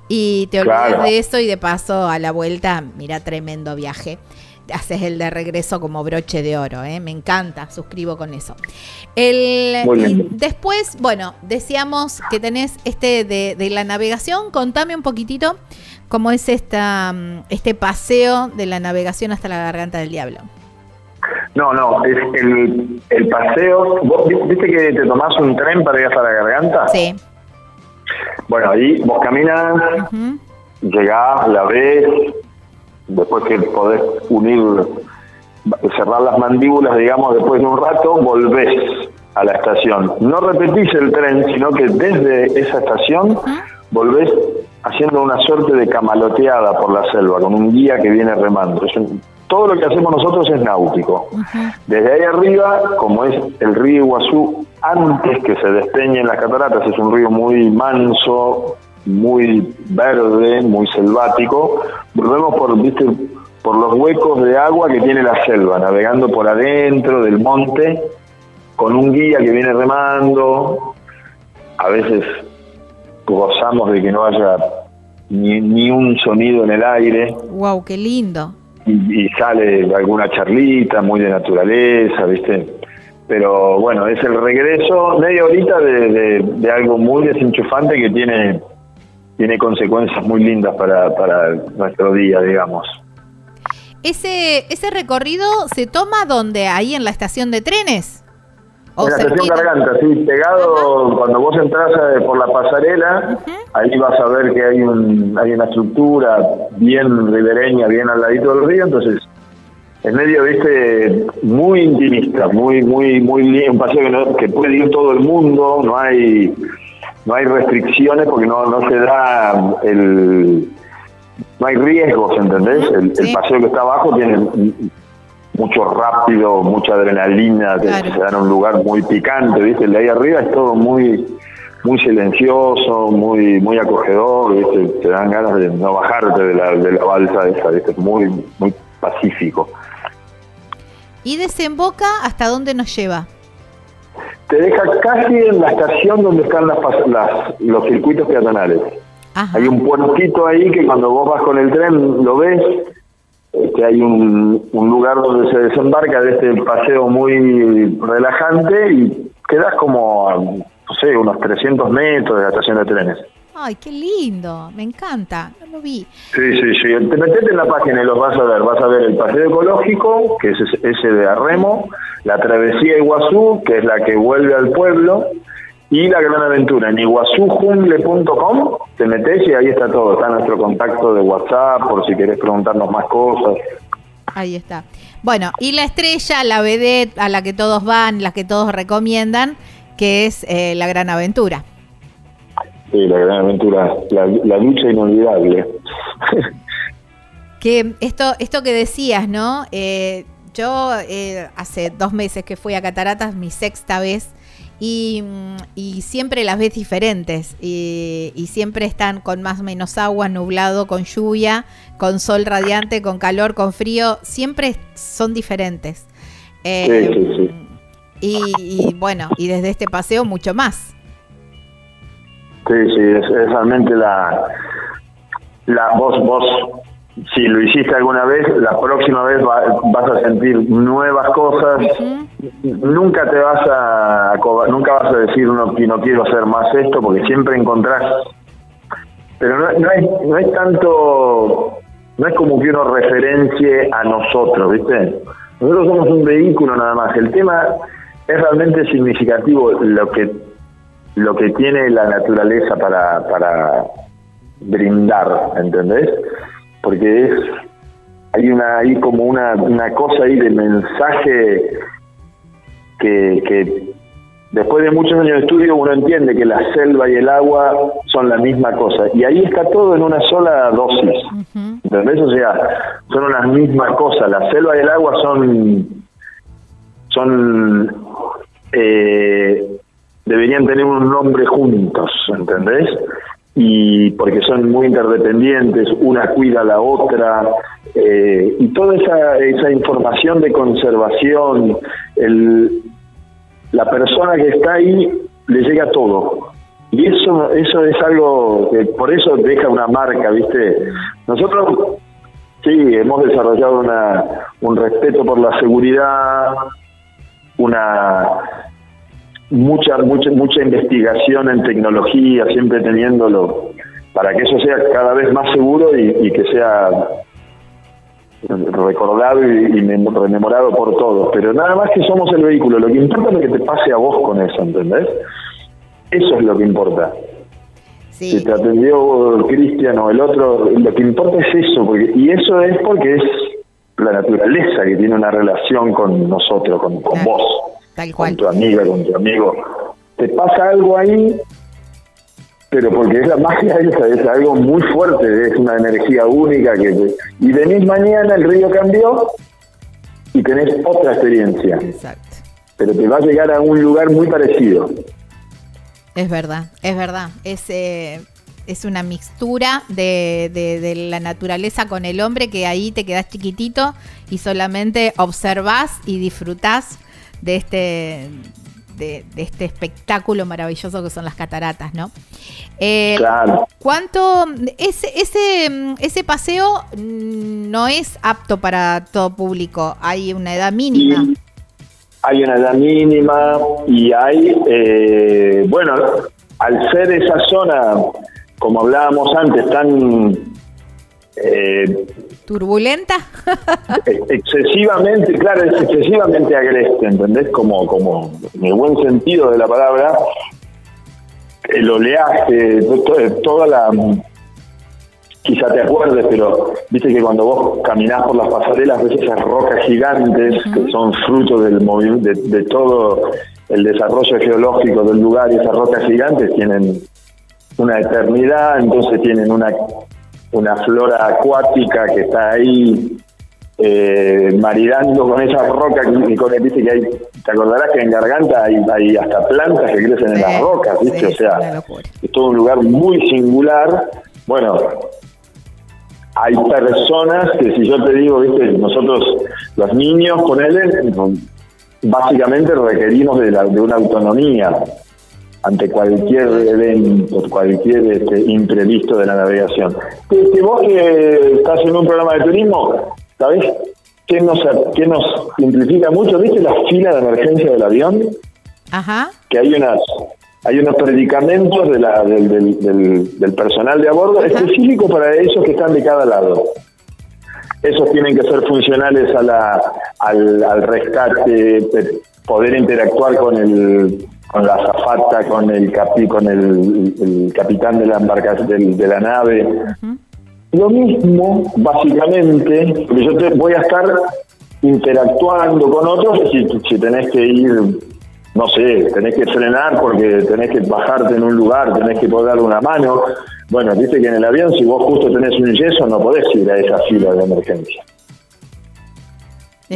y te olvidas Claro. de eso y de paso a la vuelta, mira, tremendo viaje. Haces el de regreso como broche de oro, ¿eh? me encanta, suscribo con eso. El, y después, bueno, decíamos que tenés este de, de la navegación, contame un poquitito cómo es esta, mm, este paseo de la navegación hasta la garganta del diablo. No, no, es el, el paseo. ¿Vos vi- viste que te tomás un tren para ir hasta la garganta? Sí. Bueno, ahí vos caminas, Ujú. llegás, la ves, después que podés unir, cerrar las mandíbulas, digamos, después de un rato, volvés a la estación. No repetís el tren, sino que desde esa estación volvés haciendo una suerte de camaloteada por la selva, con un guía que viene remando. Es un- todo lo que hacemos nosotros es náutico. Desde ahí arriba, como es el río Iguazú, antes que se despeñen las cataratas, es un río muy manso, muy verde, muy selvático, volvemos por, viste, por los huecos de agua que tiene la selva, navegando por adentro del monte, con un guía que viene remando, a veces gozamos de que no haya ni, ni un sonido en el aire Wow, qué lindo. y, y sale alguna charlita muy de naturaleza, ¿viste? Pero bueno, es el regreso, media horita de, de- de algo muy desenchufante que tiene, tiene consecuencias muy lindas para, para nuestro día, digamos. Ese, ese recorrido se toma donde, ahí en la estación de trenes. En la estación? Garganta, sí, pegado, cuando vos entras eh, por la pasarela, ahí vas a ver que hay, un, hay una estructura bien ribereña, bien al ladito del río, entonces es medio, viste, muy intimista, muy, muy, muy un paseo que, no- que puede ir todo el mundo, no hay, no hay restricciones porque no, no se da el, no hay riesgos, ¿entendés? El, paseo que está abajo tiene mucho rápido, mucha adrenalina, Claro. se da en un lugar muy picante, ¿viste? El de ahí arriba es todo muy muy silencioso, muy muy acogedor, ¿viste? Te dan ganas de no bajarte de la, de la balsa esa, ¿viste? Muy, muy pacífico. ¿Y desemboca hasta dónde nos lleva? Te deja casi en la estación donde están las, las- los circuitos peatonales. Ajá. Hay un puertito ahí que cuando vos vas con el tren lo ves, este, hay un, un lugar donde se desembarca de este paseo muy relajante y quedas como a, no sé, unos 300 metros de la estación de trenes. Ay, qué lindo, me encanta, no lo vi. Sí, sí, sí. Te metete en la página y los vas a ver. Vas a ver el paseo ecológico, que es ese- de Arremo, la travesía Iguazú, que es la que vuelve al pueblo, y la gran aventura. En iguazujungle.com te metes y ahí está todo. Está nuestro contacto de WhatsApp por si querés preguntarnos más cosas. Ahí está. Bueno, y la estrella, la vedette a la que todos van, la que todos recomiendan, que es eh, la gran aventura. Sí, la gran aventura, la, la lucha inolvidable. Que esto, esto que decías, ¿no? Eh, yo eh, hace dos meses que fui a Cataratas, mi sexta vez, y, y siempre las ves diferentes, y, y siempre están con más o menos agua, nublado, con lluvia, con sol radiante, con calor, con frío, siempre son diferentes. Eh, Sí, sí, sí. Y, y bueno, y desde este paseo mucho más. Sí, sí, es, es realmente la, la vos, vos, si lo hiciste alguna vez, la próxima vez va- vas a sentir nuevas cosas. Nunca te vas a, nunca vas a decir no, no quiero hacer más esto, porque siempre encontrás. Pero no, no es, no es tanto, no es como que uno referencie a nosotros, ¿viste? Nosotros somos un vehículo nada más. El tema es realmente significativo lo que lo que tiene la naturaleza para, para brindar, ¿entendés? Porque es hay una hay como una, una cosa ahí de mensaje que, que después de muchos años de estudio uno entiende que la selva y el agua son la misma cosa y ahí está todo en una sola dosis ¿entendés? o sea son unas mismas cosas la selva y el agua son son eh, deberían tener un nombre juntos ¿entendés? y porque son muy interdependientes, una cuida a la otra, eh, y toda esa, esa información de conservación, el, la persona que está ahí le llega todo. Y eso, eso es algo que por eso deja una marca, ¿viste? Nosotros sí hemos desarrollado una, un respeto por la seguridad, una mucha mucha mucha investigación en tecnología, siempre teniéndolo para que eso sea cada vez más seguro y, y que sea recordado y, y mem- rememorado por todos. Pero nada más que somos el vehículo, lo que importa es lo que te pase a vos con eso, ¿entendés? Eso es lo que importa. Si te atendió Cristian o el otro, lo que importa es eso, porque, y eso es porque es la naturaleza que tiene una relación con nosotros, con, vos tal con cual. tu amiga, con tu amigo. Te pasa algo ahí, pero porque es la magia esa, es algo muy fuerte, es una energía única que y venís mañana, el río cambió y tenés otra experiencia, Exacto. pero te va a llegar a un lugar muy parecido. Es verdad, es verdad. Es, eh, es una mixtura de, de- de la naturaleza con el hombre que ahí te quedas chiquitito y solamente observás y disfrutás de este de- de este espectáculo maravilloso que son las cataratas, ¿no? Eh, Claro. ¿Cuánto ese ese ese paseo no es apto para todo público? Hay una edad mínima. Y hay una edad mínima y hay, eh, bueno, al ser esa zona, como hablábamos antes, tan eh, Turbulenta. ex- excesivamente, claro, es excesivamente agreste, ¿entendés? Como, como en el buen sentido de la palabra, el oleaje, to- to- toda la... Quizá te acuerdes, pero viste que cuando vos caminás por las pasarelas ves esas rocas gigantes que son fruto del de, de todo el desarrollo geológico del lugar y esas rocas gigantes tienen una eternidad, entonces tienen una, una flora acuática que está ahí eh, maridando con esas rocas y con el, viste que hay, te acordarás que en Garganta hay, hay hasta plantas que crecen en las rocas, viste, sí, o sea, es todo un lugar muy singular. Bueno, hay personas que si yo te digo, viste, nosotros los niños, ponele, básicamente requerimos de, la, de una autonomía ante cualquier evento, cualquier este, imprevisto de la navegación. Que, vos que estás en un programa de turismo, ¿sabés qué nos, qué nos simplifica mucho? ¿Viste la fila de emergencia del avión? Ajá. que hay unas hay unos predicamentos de la, del, del, del- del personal de a bordo específico para esos que están de cada lado. Esos tienen que ser funcionales a la, al, al rescate, eh, poder interactuar con el con la azafata, con el capi, con el, el capitán de la embarcación del- de la nave. Lo mismo, básicamente, porque yo te voy a estar interactuando con otros si, si tenés que ir, no sé, tenés que frenar porque tenés que bajarte en un lugar, tenés que poder darle una mano. Bueno, viste que en el avión, si vos justo tenés un yeso, no podés ir a esa fila de emergencia.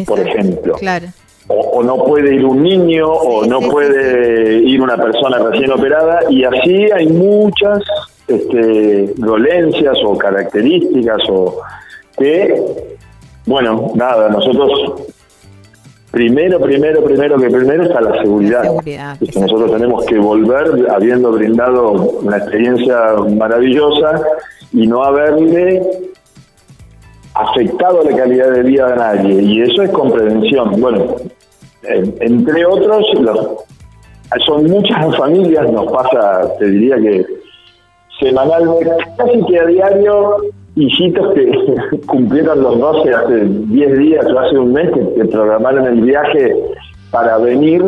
Por ejemplo. Claro. O, o no puede ir un niño, o no puede ir una persona recién operada, y así hay muchas este, dolencias o características o que, bueno, nada, nosotros primero, primero, primero que primero está la seguridad. La seguridad, Es que nosotros tenemos que volver habiendo brindado una experiencia maravillosa y no haberle afectado la calidad de vida de nadie y eso es con prevención. Bueno, entre otros, son muchas familias, nos pasa, te diría que semanalmente, casi que a diario, hijitos que cumplieron los 12 hace 10 días o hace un mes, que programaron el viaje para venir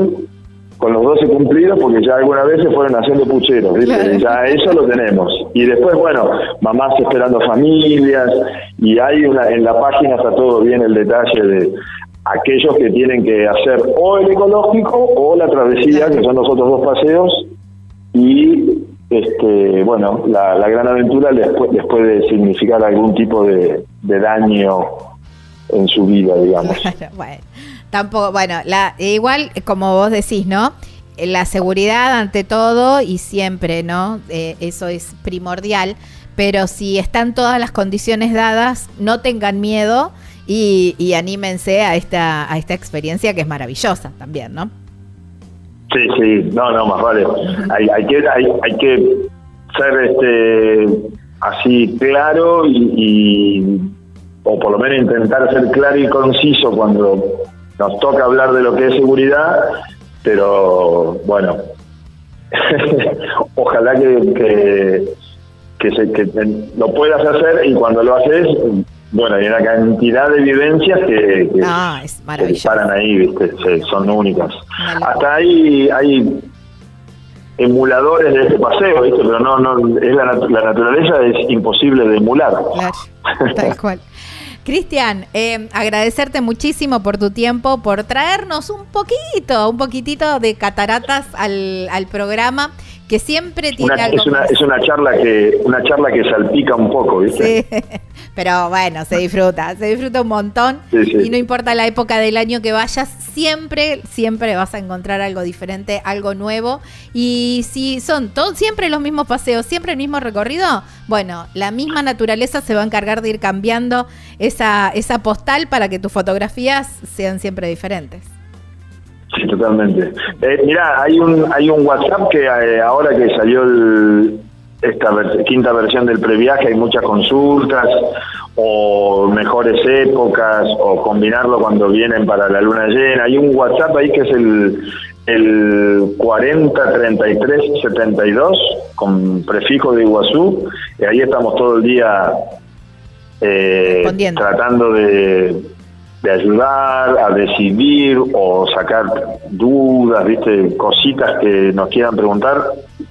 con los 12 cumplidos porque ya algunas veces fueron haciendo pucheros, ¿viste? Claro. ya eso lo tenemos. Y después, bueno, mamás esperando familias y hay una en la página está todo bien el detalle de aquellos que tienen que hacer o el ecológico o la travesía, que son los otros dos paseos, y este bueno, la, la gran aventura les, pu- les puede significar algún tipo de, de daño en su vida, digamos. Bueno, tampoco, bueno, la, igual como vos decís, ¿no? Eh, La seguridad ante todo y siempre, ¿no? Eh, eso es primordial, pero si están todas las condiciones dadas, no tengan miedo y, anímense a esta, a esta experiencia que es maravillosa también, ¿no? Sí, sí, no, no, más vale. Hay, que hay, que ser este así claro y- o por lo menos intentar ser claro y conciso cuando nos toca hablar de lo que es seguridad, pero bueno, ojalá que, que, que, se, que lo puedas hacer y cuando lo haces, bueno, hay una cantidad de vivencias que, que, Ah, es que maravilloso. disparan ahí, ¿viste? Sí, son únicas. Hasta ahí hay emuladores de este paseo, ¿viste? Pero no, no, es la, la naturaleza es imposible de emular. Claro, tal cual. Cristian, eh, agradecerte muchísimo por tu tiempo, por traernos un poquito, un poquitito de cataratas al, al programa, que siempre tiene Una- algo es una es una charla que una charla que salpica un poco, ¿viste? Sí, pero bueno, se disfruta, se disfruta un montón Sí, sí. y no importa la época del año que vayas, siempre, siempre vas a encontrar algo diferente, algo nuevo y si son todos siempre los mismos paseos, siempre el mismo recorrido, bueno, la misma naturaleza se va a encargar de ir cambiando esa, esa postal para que tus fotografías sean siempre diferentes. Sí, totalmente. Eh, mirá, hay un, hay un WhatsApp que eh, ahora que salió el, esta quinta versión del previaje hay muchas consultas o mejores épocas o combinarlo cuando vienen para la luna llena. Hay un WhatsApp ahí que es el, el 403372 con prefijo de Iguazú y ahí estamos todo el día eh, tratando de de ayudar a decidir o sacar dudas, viste, cositas que nos quieran preguntar,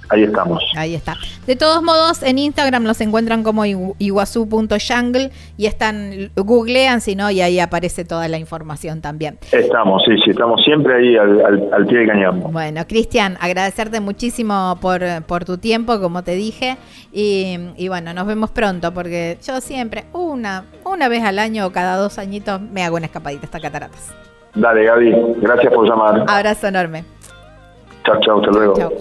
ahí estamos. Ahí está. De todos modos, en Instagram los encuentran como iguazú.jungle y están, googlean si no, y ahí aparece toda la información también. Estamos, sí, sí, estamos siempre ahí al, pie de cañón. Bueno, Cristian, agradecerte muchísimo por, por tu tiempo, como te dije, y, y, bueno, nos vemos pronto, porque yo siempre, una, una vez al año o cada dos añitos, me hago una escapadita hasta Cataratas. Dale, Gaby, gracias por llamar. Abrazo enorme. Chao, chao, hasta luego. Chao.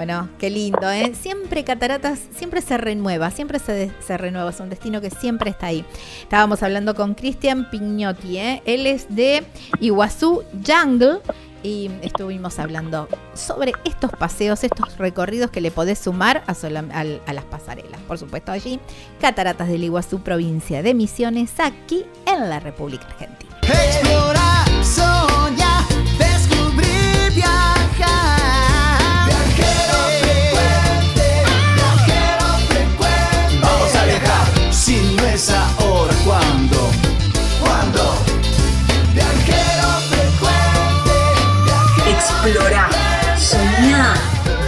Bueno, qué lindo, ¿eh? Siempre Cataratas, siempre se renueva, siempre se, se, renueva, es un destino que siempre está ahí. Estábamos hablando con Cristian Pignotti, ¿eh? Él es de Iguazú Jungle y estuvimos hablando sobre estos paseos, estos recorridos que le podés sumar a, a, las pasarelas. Por supuesto, allí, Cataratas del Iguazú, provincia de Misiones, aquí en la República Argentina. explorar,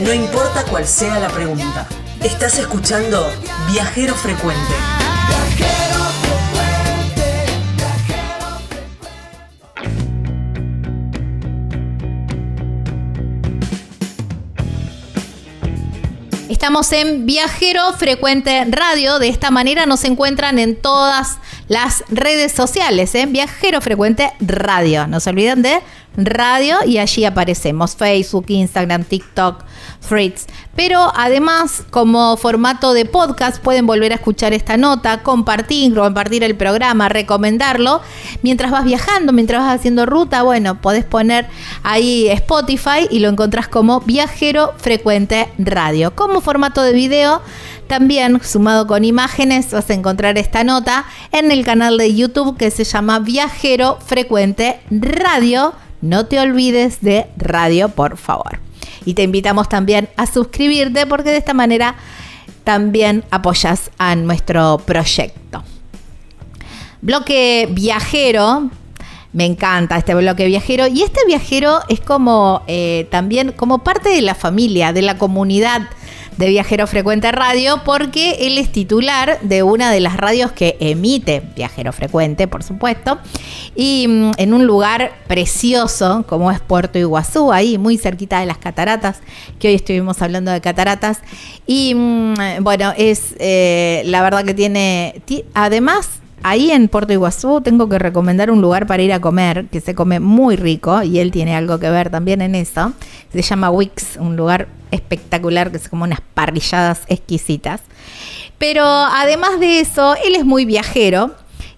No importa cuál sea la pregunta. Estás escuchando Viajero Frecuente. Estamos en Viajero Frecuente Radio. De esta manera nos encuentran en todas las redes sociales, ¿eh? Viajero Frecuente Radio. No se olviden de radio y allí aparecemos. Facebook, Instagram, TikTok, Threads. Pero además, como formato de podcast, pueden volver a escuchar esta nota, compartir, compartir el programa, recomendarlo. Mientras vas viajando, mientras vas haciendo ruta, bueno, podés poner ahí Spotify y lo encontrás como Viajero Frecuente Radio. Como formato de video, también sumado con imágenes, vas a encontrar esta nota en el canal de YouTube que se llama Viajero Frecuente Radio. No te olvides de radio, por favor. Y te invitamos también a suscribirte porque de esta manera también apoyas a nuestro proyecto. Bloque viajero. Me encanta este bloque viajero. Y este viajero es como eh, también como parte de la familia, de la comunidad de Viajero Frecuente Radio porque él es titular de una de las radios que emite Viajero Frecuente, por supuesto, y mm, en un lugar precioso como es Puerto Iguazú, ahí muy cerquita de las cataratas, que hoy estuvimos hablando de cataratas. Y mm, bueno, es eh, la verdad que tiene, además Ahí en Puerto Iguazú tengo que recomendar un lugar para ir a comer, que se come muy rico, y él tiene algo que ver también en eso. Se llama Wix, un lugar espectacular que es como unas parrilladas exquisitas. Pero además de eso, él es muy viajero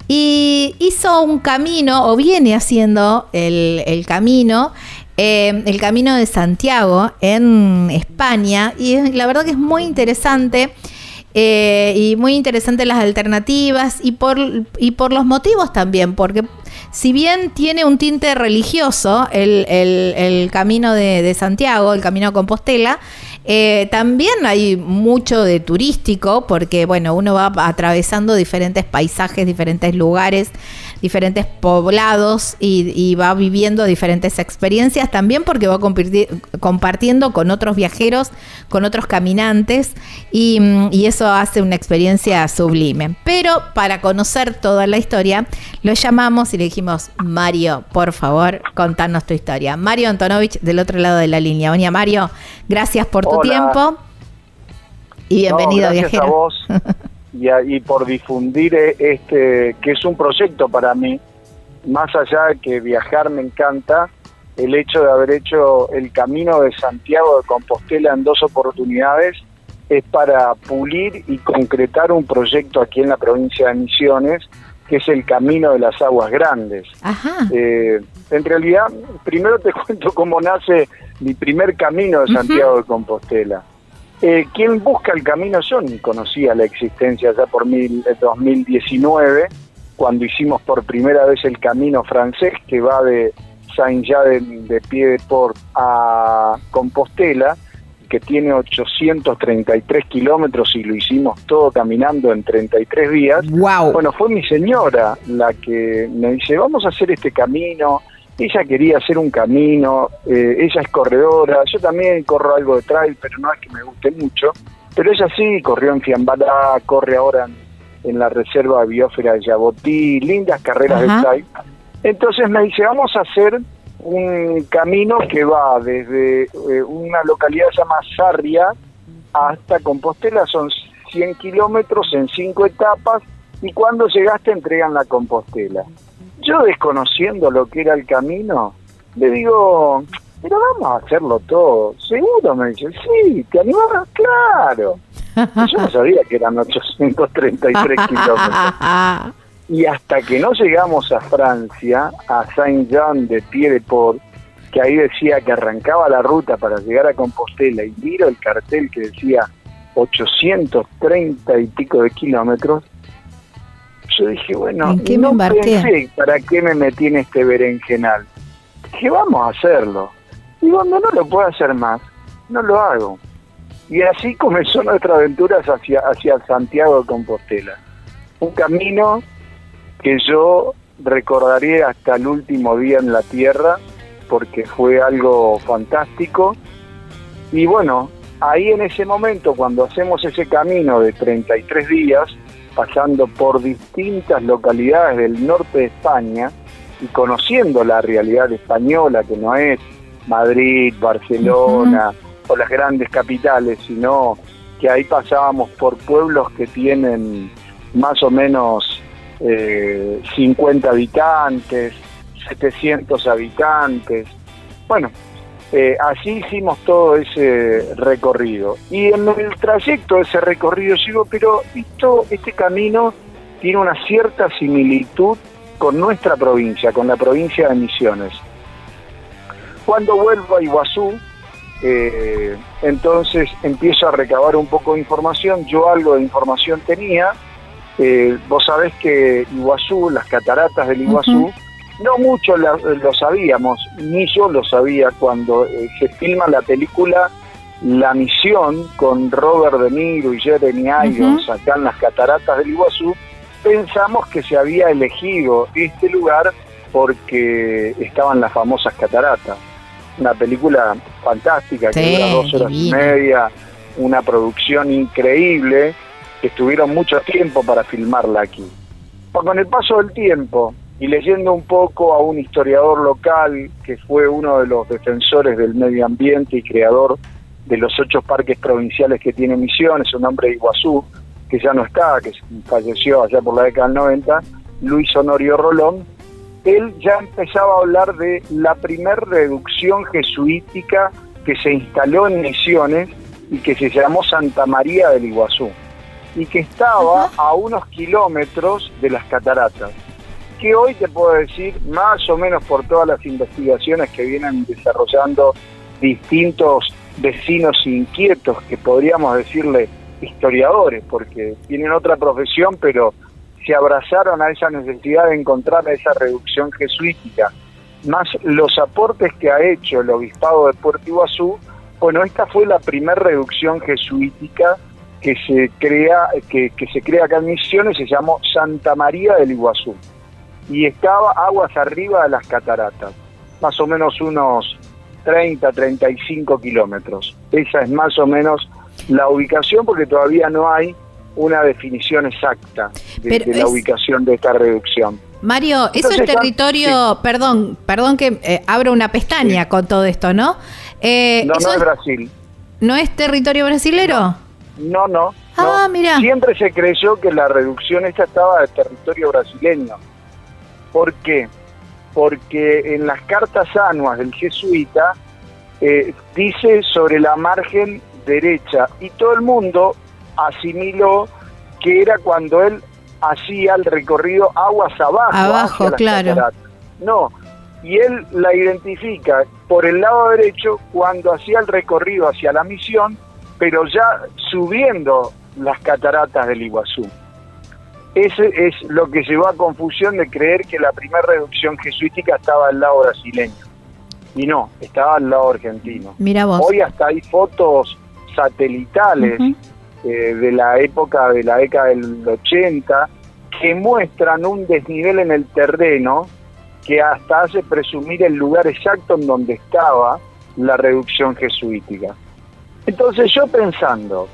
y hizo un camino, o viene haciendo el, camino, eh, el camino de Santiago en España, y la verdad que es muy interesante eh, y muy interesantes las alternativas y por, y por los motivos también, porque si bien tiene un tinte religioso el, camino de, Santiago, el camino a Compostela, Eh, también hay mucho de turístico, porque bueno, uno va atravesando diferentes paisajes, diferentes lugares, diferentes poblados y, va viviendo diferentes experiencias, también porque va compartiendo con otros viajeros, con otros caminantes, y, y eso hace una experiencia sublime. Pero para conocer toda la historia, lo llamamos y le dijimos, Mario, por favor, contanos tu historia. Mario Antonovich del otro lado de la línea. Doña Mario, gracias por tu tiempo y bienvenido, no, gracias a vos y, por difundir eh, este, que es un proyecto para mí, más allá de que viajar me encanta, el hecho de haber hecho el camino de Santiago de Compostela en dos oportunidades es para pulir y concretar un proyecto aquí en la provincia de Misiones, que es el Camino de las Aguas Grandes. Eh, en realidad, primero te cuento cómo nace mi primer camino de Santiago de Compostela. Eh, quien busca el camino, yo ni conocía la existencia ya por mil, 2019, cuando hicimos por primera vez el camino francés que va de Saint-Jean de, de de Port a Compostela, que tiene 833 kilómetros y lo hicimos todo caminando en 33 días. Wow. Bueno, fue mi señora la que me dice, vamos a hacer este camino, ella quería hacer un camino, eh, ella es corredora, yo también corro algo de trail, pero no es que me guste mucho, pero ella sí corrió en Fiambalá, corre ahora en, la Reserva Biófera de Yabotí, lindas carreras de trail. Entonces me dice, vamos a hacer un camino que va desde eh, una localidad que se llama Sarria hasta Compostela, son 100 kilómetros en cinco etapas, y cuando llegaste entregan la Compostela. Yo desconociendo lo que era el camino, le digo, pero vamos a hacerlo todo. Seguro me dice, sí, ¿te animas? Claro. yo no sabía que eran 833 kilómetros. Y hasta que no llegamos a Francia, a Saint-Jean de Pied-de-Port, que ahí decía que arrancaba la ruta para llegar a Compostela y miro el cartel que decía 830 y pico de kilómetros, yo dije, bueno, qué no pensé para qué me metí en este berenjenal. Dije, vamos a hacerlo. Y cuando no lo puedo hacer más, no lo hago. Y así comenzó nuestra aventura hacia, hacia Santiago de Compostela. Un camino que yo recordaré hasta el último día en la tierra, porque fue algo fantástico. Y bueno, ahí en ese momento, cuando hacemos ese camino de 33 días, pasando por distintas localidades del norte de España y conociendo la realidad española, que no es Madrid, Barcelona o las grandes capitales, sino que ahí pasábamos por pueblos que tienen más o menos eh, 50 habitantes, 700 habitantes. Bueno, eh, así hicimos todo ese recorrido. Y en el trayecto de ese recorrido sigo, pero esto, este camino tiene una cierta similitud con nuestra provincia, con la provincia de Misiones. Cuando vuelvo a Iguazú, eh, entonces empiezo a recabar un poco de información, yo algo de información tenía, eh, vos sabés que Iguazú, las cataratas del Iguazú, no mucho lo, sabíamos, ni yo lo sabía cuando eh, se filma la película La Misión con Robert De Niro y Jeremy Irons acá en las cataratas del Iguazú, pensamos que se había elegido este lugar porque estaban las famosas cataratas. Una película fantástica que dura dos horas y media, una producción increíble, estuvieron mucho tiempo para filmarla aquí. Con el paso del tiempo, y leyendo un poco a un historiador local que fue uno de los defensores del medio ambiente y creador de los ocho parques provinciales que tiene Misiones, un hombre de Iguazú, que ya no está, que falleció allá por la década del 90, Luis Honorio Rolón, él ya empezaba a hablar de la primer reducción jesuítica que se instaló en Misiones y que se llamó Santa María del Iguazú, y que estaba a unos kilómetros de las cataratas que hoy te puedo decir, más o menos por todas las investigaciones que vienen desarrollando distintos vecinos inquietos, que podríamos decirle historiadores, porque tienen otra profesión, pero se abrazaron a esa necesidad de encontrar esa reducción jesuítica, más los aportes que ha hecho el obispado de Puerto Iguazú Bueno, esta fue la primera reducción jesuítica que se crea que, que se crea acá en Misiones, se llamó Santa María del Iguazú y estaba aguas arriba de las cataratas, más o menos unos 30, 35 kilómetros. Esa es más o menos la ubicación porque todavía no hay una definición exacta de, la es- ubicación de esta reducción. Mario, eso Entonces es ya- territorio, perdón, perdón que eh, abro una pestaña con todo esto, ¿no? Eh, No, eso no es es- Brasil. ¿no es territorio brasilero? No, no. Ah, no. mira. Siempre se creyó que la reducción esta estaba de territorio brasileño. ¿Por qué? Porque en las cartas anuas del jesuita eh, dice sobre la margen derecha y todo el mundo asimiló que era cuando él hacía el recorrido aguas abajo. Abajo, hacia las claro. cataratas. No, y él la identifica por el lado derecho cuando hacía el recorrido hacia la misión, pero ya subiendo las cataratas del Iguazú. Ese es lo que llevó a confusión de creer que la primera reducción jesuítica estaba al lado brasileño. Y no, estaba al lado argentino. Mira vos. Hoy hasta hay fotos satelitales eh, de la época de la década del 80 que muestran un desnivel en el terreno que hasta hace presumir el lugar exacto en donde estaba la reducción jesuítica. Entonces yo pensando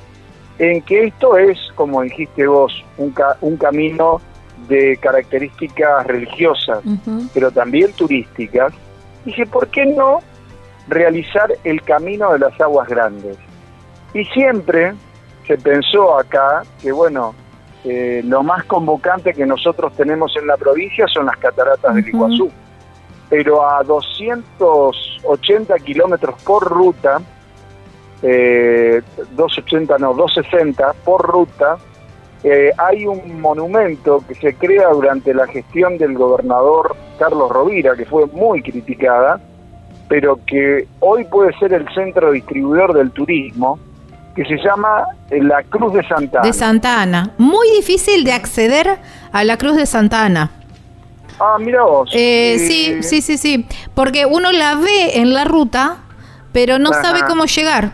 en que esto es, como dijiste vos, un, ca- un camino de características religiosas, pero también turísticas, dije, ¿por qué no realizar el camino de las aguas grandes? Y siempre se pensó acá que, bueno, eh, lo más convocante que nosotros tenemos en la provincia son las cataratas del. Iguazú, pero a 280 kilómetros por ruta, eh, 280 no, 260 por ruta, eh, hay un monumento que se crea durante la gestión del gobernador Carlos Rovira, que fue muy criticada, pero que hoy puede ser el centro distribuidor del turismo, que se llama eh, la Cruz de Santa Ana. De Santa Ana. Muy difícil de acceder a la Cruz de Santa Ana. ah, mira vos. Eh, Eh, sí, sí, sí, sí. Porque uno la ve en la ruta, pero no Ajá. sabe cómo llegar.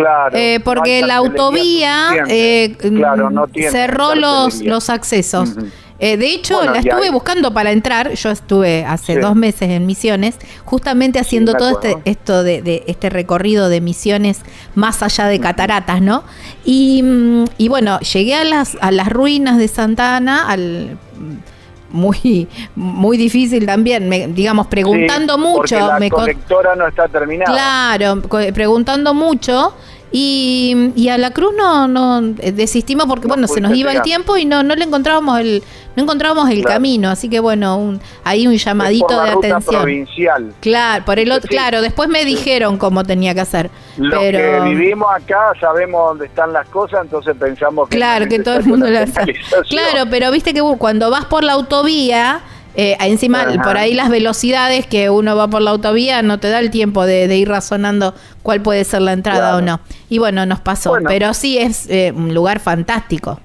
Claro. Eh, porque la autovía eh, suficiente. Claro, no mm, tiene cerró los, los accesos. Eh, de hecho, Bueno, la estuve buscando para entrar. Yo estuve hace Sí. dos meses en Misiones, justamente haciendo todo acuerdo. este, esto de, de este recorrido de Misiones más allá de cataratas, ¿no? Y, mm, y bueno, llegué a las, a las ruinas de Santa Ana, al muy, muy difícil también, me- digamos, preguntando Sí, mucho. Porque la me colectora no está terminada. Claro, preguntando mucho. Y, y a la cruz no, no eh, desistimos porque No bueno se nos iba el tiempo y no no le encontrábamos el no encontrábamos el Claro. camino así que bueno un, ahí un llamadito por la de ruta atención provincial. claro por el otro Sí. claro después me dijeron cómo tenía que hacer Los pero que vivimos acá sabemos dónde están las cosas, entonces pensamos que Claro, que todo el mundo sabe. señalización. Claro, pero viste que cuando vas por la autovía, eh, encima Ajá. por ahí las velocidades que uno va por la autovía no te da el tiempo de, de ir razonando cuál puede ser la entrada Claro. o no. Y bueno, nos pasó, Bueno. pero sí es eh, un lugar fantástico.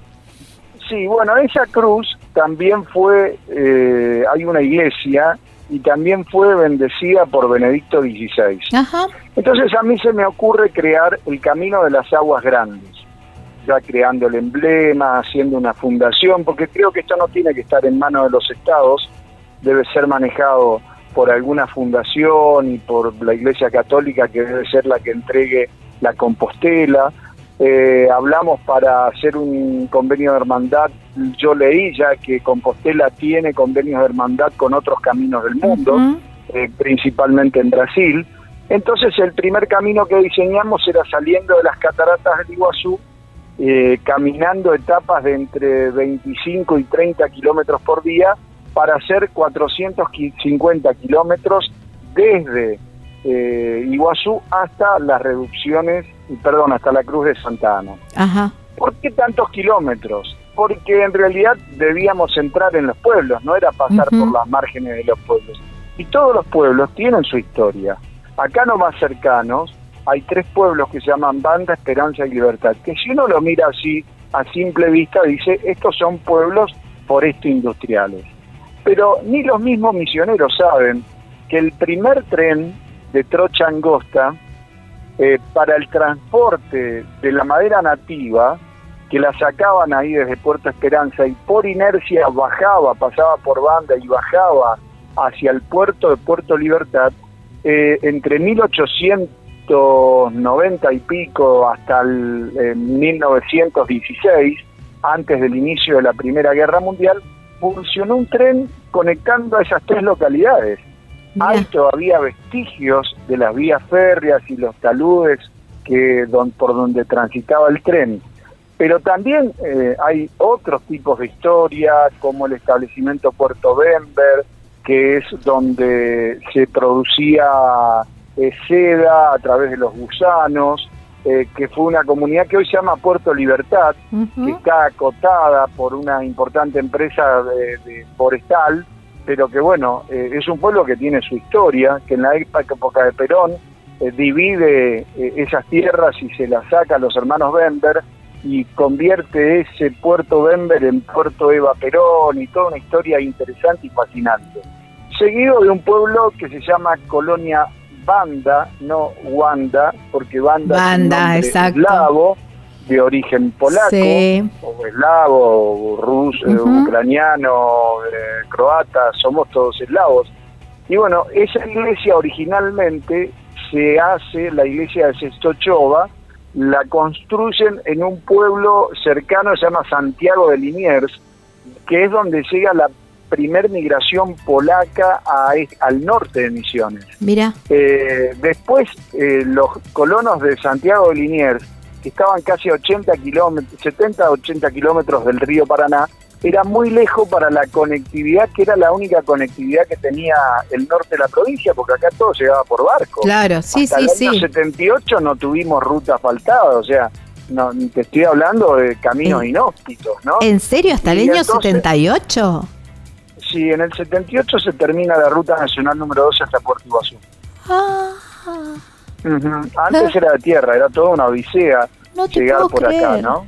Sí, bueno, esa cruz también fue, eh, hay una iglesia y también fue bendecida por Benedicto XVI. Ajá. Entonces a mí se me ocurre crear el Camino de las Aguas Grandes, ya creando el emblema, haciendo una fundación, porque creo que esto no tiene que estar en manos de los estados, debe ser manejado por alguna fundación y por la Iglesia Católica, que debe ser la que entregue la Compostela. Eh, hablamos para hacer un convenio de hermandad, yo leí ya que Compostela tiene convenios de hermandad con otros caminos del mundo eh, principalmente en Brasil. Entonces el primer camino que diseñamos era saliendo de las cataratas del Iguazú, eh, caminando etapas de entre 25 y 30 kilómetros por día para hacer 450 kilómetros desde eh, Iguazú hasta las reducciones, perdón, hasta la Cruz de Santa Ana. Ajá. ¿Por qué tantos kilómetros? Porque en realidad debíamos entrar en los pueblos, no era pasar por las márgenes de los pueblos. Y todos los pueblos tienen su historia. Acá no más cercanos hay tres pueblos que se llaman Banda, Esperanza y Libertad, que si uno lo mira así a simple vista dice, estos son pueblos por esto industriales. Pero ni los mismos misioneros saben que el primer tren de trocha angosta eh, para el transporte de la madera nativa, que la sacaban ahí desde Puerto Esperanza y por inercia bajaba, pasaba por banda y bajaba hacia el puerto de Puerto Libertad, eh, entre 1890 y pico hasta el eh, 1916, antes del inicio de la Primera Guerra Mundial, funcionó un tren conectando a esas tres localidades. Hay todavía vestigios de las vías férreas y los taludes que don- por donde transitaba el tren. Pero también eh, hay otros tipos de historia, como el establecimiento Puerto Bember, que es donde se producía eh, seda a través de los gusanos, eh, que fue una comunidad que hoy se llama Puerto Libertad, que está acotada por una importante empresa de, de forestal, pero que bueno, eh, es un pueblo que tiene su historia, que en la época de Perón eh, divide eh, esas tierras y se las saca a los hermanos Bember y convierte ese puerto Bember en puerto Eva Perón y toda una historia interesante y fascinante. Seguido de un pueblo que se llama Colonia Banda, no Wanda, porque Banda, Banda, es un eslavo de origen polaco Sí. o eslavo, o ruso, eh, ucraniano, eh, croata, somos todos eslavos. Y bueno, esa iglesia originalmente se hace, la iglesia de Sestochova, la construyen en un pueblo cercano, se llama Santiago de Liniers, que es donde llega la primer migración polaca a al norte de Misiones. Mira. Eh, después, eh, los colonos de Santiago de Liniers, que estaban casi 80 kilómetros, 70 80 kilómetros del río Paraná, era muy lejos para la conectividad, que era la única conectividad que tenía el norte de la provincia, porque acá todo llegaba por barco. Claro, sí, Hasta sí, el año sí. 78 no tuvimos ruta asfaltada, o sea, no, te estoy hablando de caminos inhóspitos, ¿no? ¿En serio? ¿Hasta el año entonces- 78? Sí, en el 78 se termina la ruta nacional número 12 hasta Puerto Iguazú. Ah. Antes era de tierra, era toda una odisea no llegar por acá. ¿no?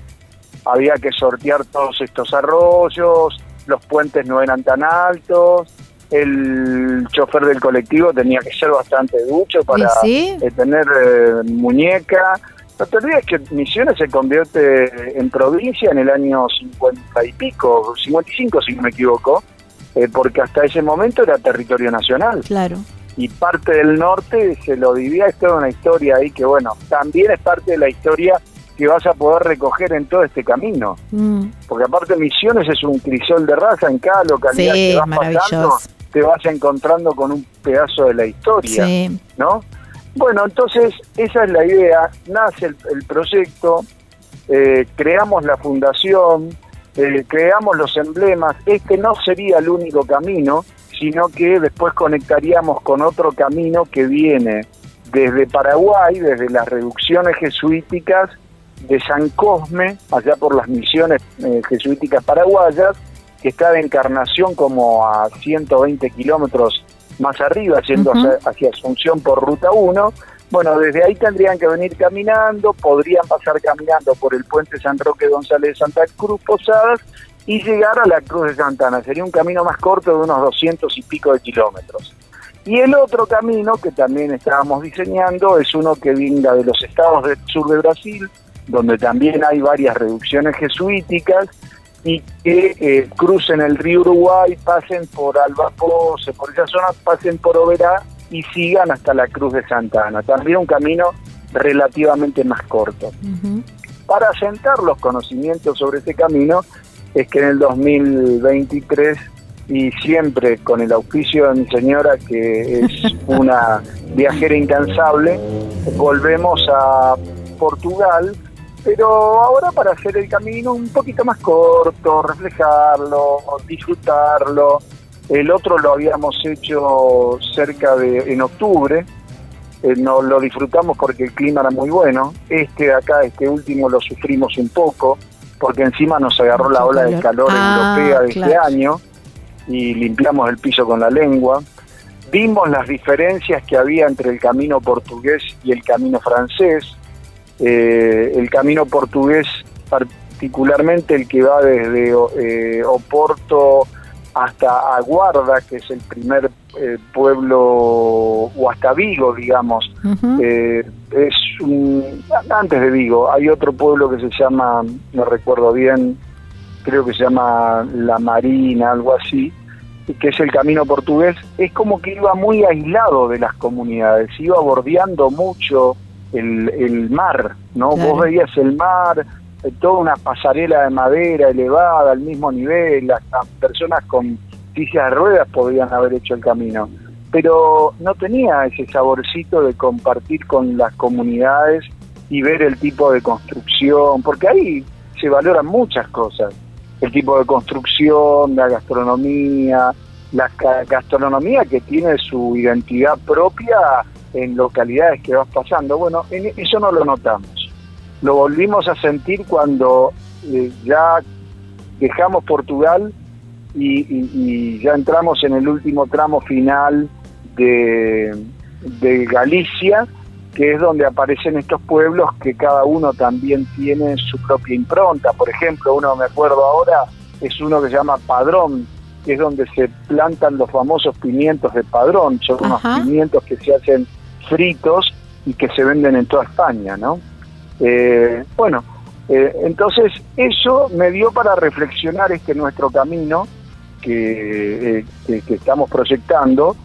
Había que sortear todos estos arroyos, los puentes no eran tan altos, el chofer del colectivo tenía que ser bastante ducho para eh, tener eh, muñeca. No te olvides que Misiones se convierte en provincia en el año 50 y pico, 55 si no me equivoco, eh, porque hasta ese momento era territorio nacional Claro. y parte del norte se lo dividía, es toda una historia ahí que bueno, también es parte de la historia que vas a poder recoger en todo este camino, Mm, porque aparte Misiones es un crisol de raza en cada localidad Sí, que vas pasando, te vas encontrando con un pedazo de la historia, Sí. ¿no? Bueno, entonces esa es la idea, nace el, el proyecto, eh, creamos la fundación, eh, creamos los emblemas, este no sería el único camino, sino que después conectaríamos con otro camino que viene desde Paraguay, desde las reducciones jesuíticas de San Cosme, allá por las misiones eh, jesuíticas paraguayas, que está de Encarnación como a 120 kilómetros más arriba, yendo hacia, hacia Asunción por Ruta 1. Bueno, desde ahí tendrían que venir caminando, podrían pasar caminando por el puente San Roque González de Santa Cruz Posadas y llegar a la Cruz de Santana. Sería un camino más corto de unos 200 y pico de kilómetros. Y el otro camino que también estábamos diseñando es uno que venga de los estados del sur de Brasil, donde también hay varias reducciones jesuíticas y que eh, crucen el río Uruguay, pasen por Albapose, por esa zona, pasen por Oberá y sigan hasta la Cruz de Santa Ana. También un camino relativamente más corto. Para asentar los conocimientos sobre este camino es que en el 2023 y siempre con el auspicio de mi señora que es una viajera incansable, volvemos a Portugal, pero ahora para hacer el camino un poquito más corto, reflejarlo, disfrutarlo. El otro lo habíamos hecho cerca de en octubre, eh, no lo disfrutamos porque el clima era muy bueno. Este de acá, este último, lo sufrimos un poco, porque encima nos agarró la ola de calor. Ah, europea de este año y limpiamos el piso con la lengua. Vimos las diferencias que había entre el camino portugués y el camino francés. Eh, el camino portugués, particularmente el que va desde eh, Oporto hasta Aguarda, que es el primer eh, pueblo, o hasta Vigo, digamos. Eh, es un, antes de Vigo, hay otro pueblo que se llama, no recuerdo bien, creo que se llama La Marina, algo así, que es el camino portugués, es como que iba muy aislado de las comunidades, iba bordeando mucho el, el mar, ¿no? Vos veías el mar, toda una pasarela de madera elevada al mismo nivel, las, personas con sillas de ruedas podían haber hecho el camino, pero no tenía ese saborcito de compartir con las comunidades y ver el tipo de construcción, porque ahí se valoran muchas cosas, el tipo de construcción, la gastronomía, la gastronomía que tiene su identidad propia en localidades que vas pasando. Bueno, eso no lo notamos lo volvimos a sentir cuando eh, ya dejamos Portugal y, ya entramos en el último tramo final de, de Galicia, que es donde aparecen estos pueblos que cada uno también tiene su propia impronta. Por ejemplo, uno me acuerdo ahora, es uno que se llama Padrón, que es donde se plantan los famosos pimientos de Padrón, son unos pimientos que se hacen fritos y que se venden en toda España, ¿no? Eh, bueno, eh, entonces eso me dio para reflexionar este nuestro camino que, eh, que, estamos proyectando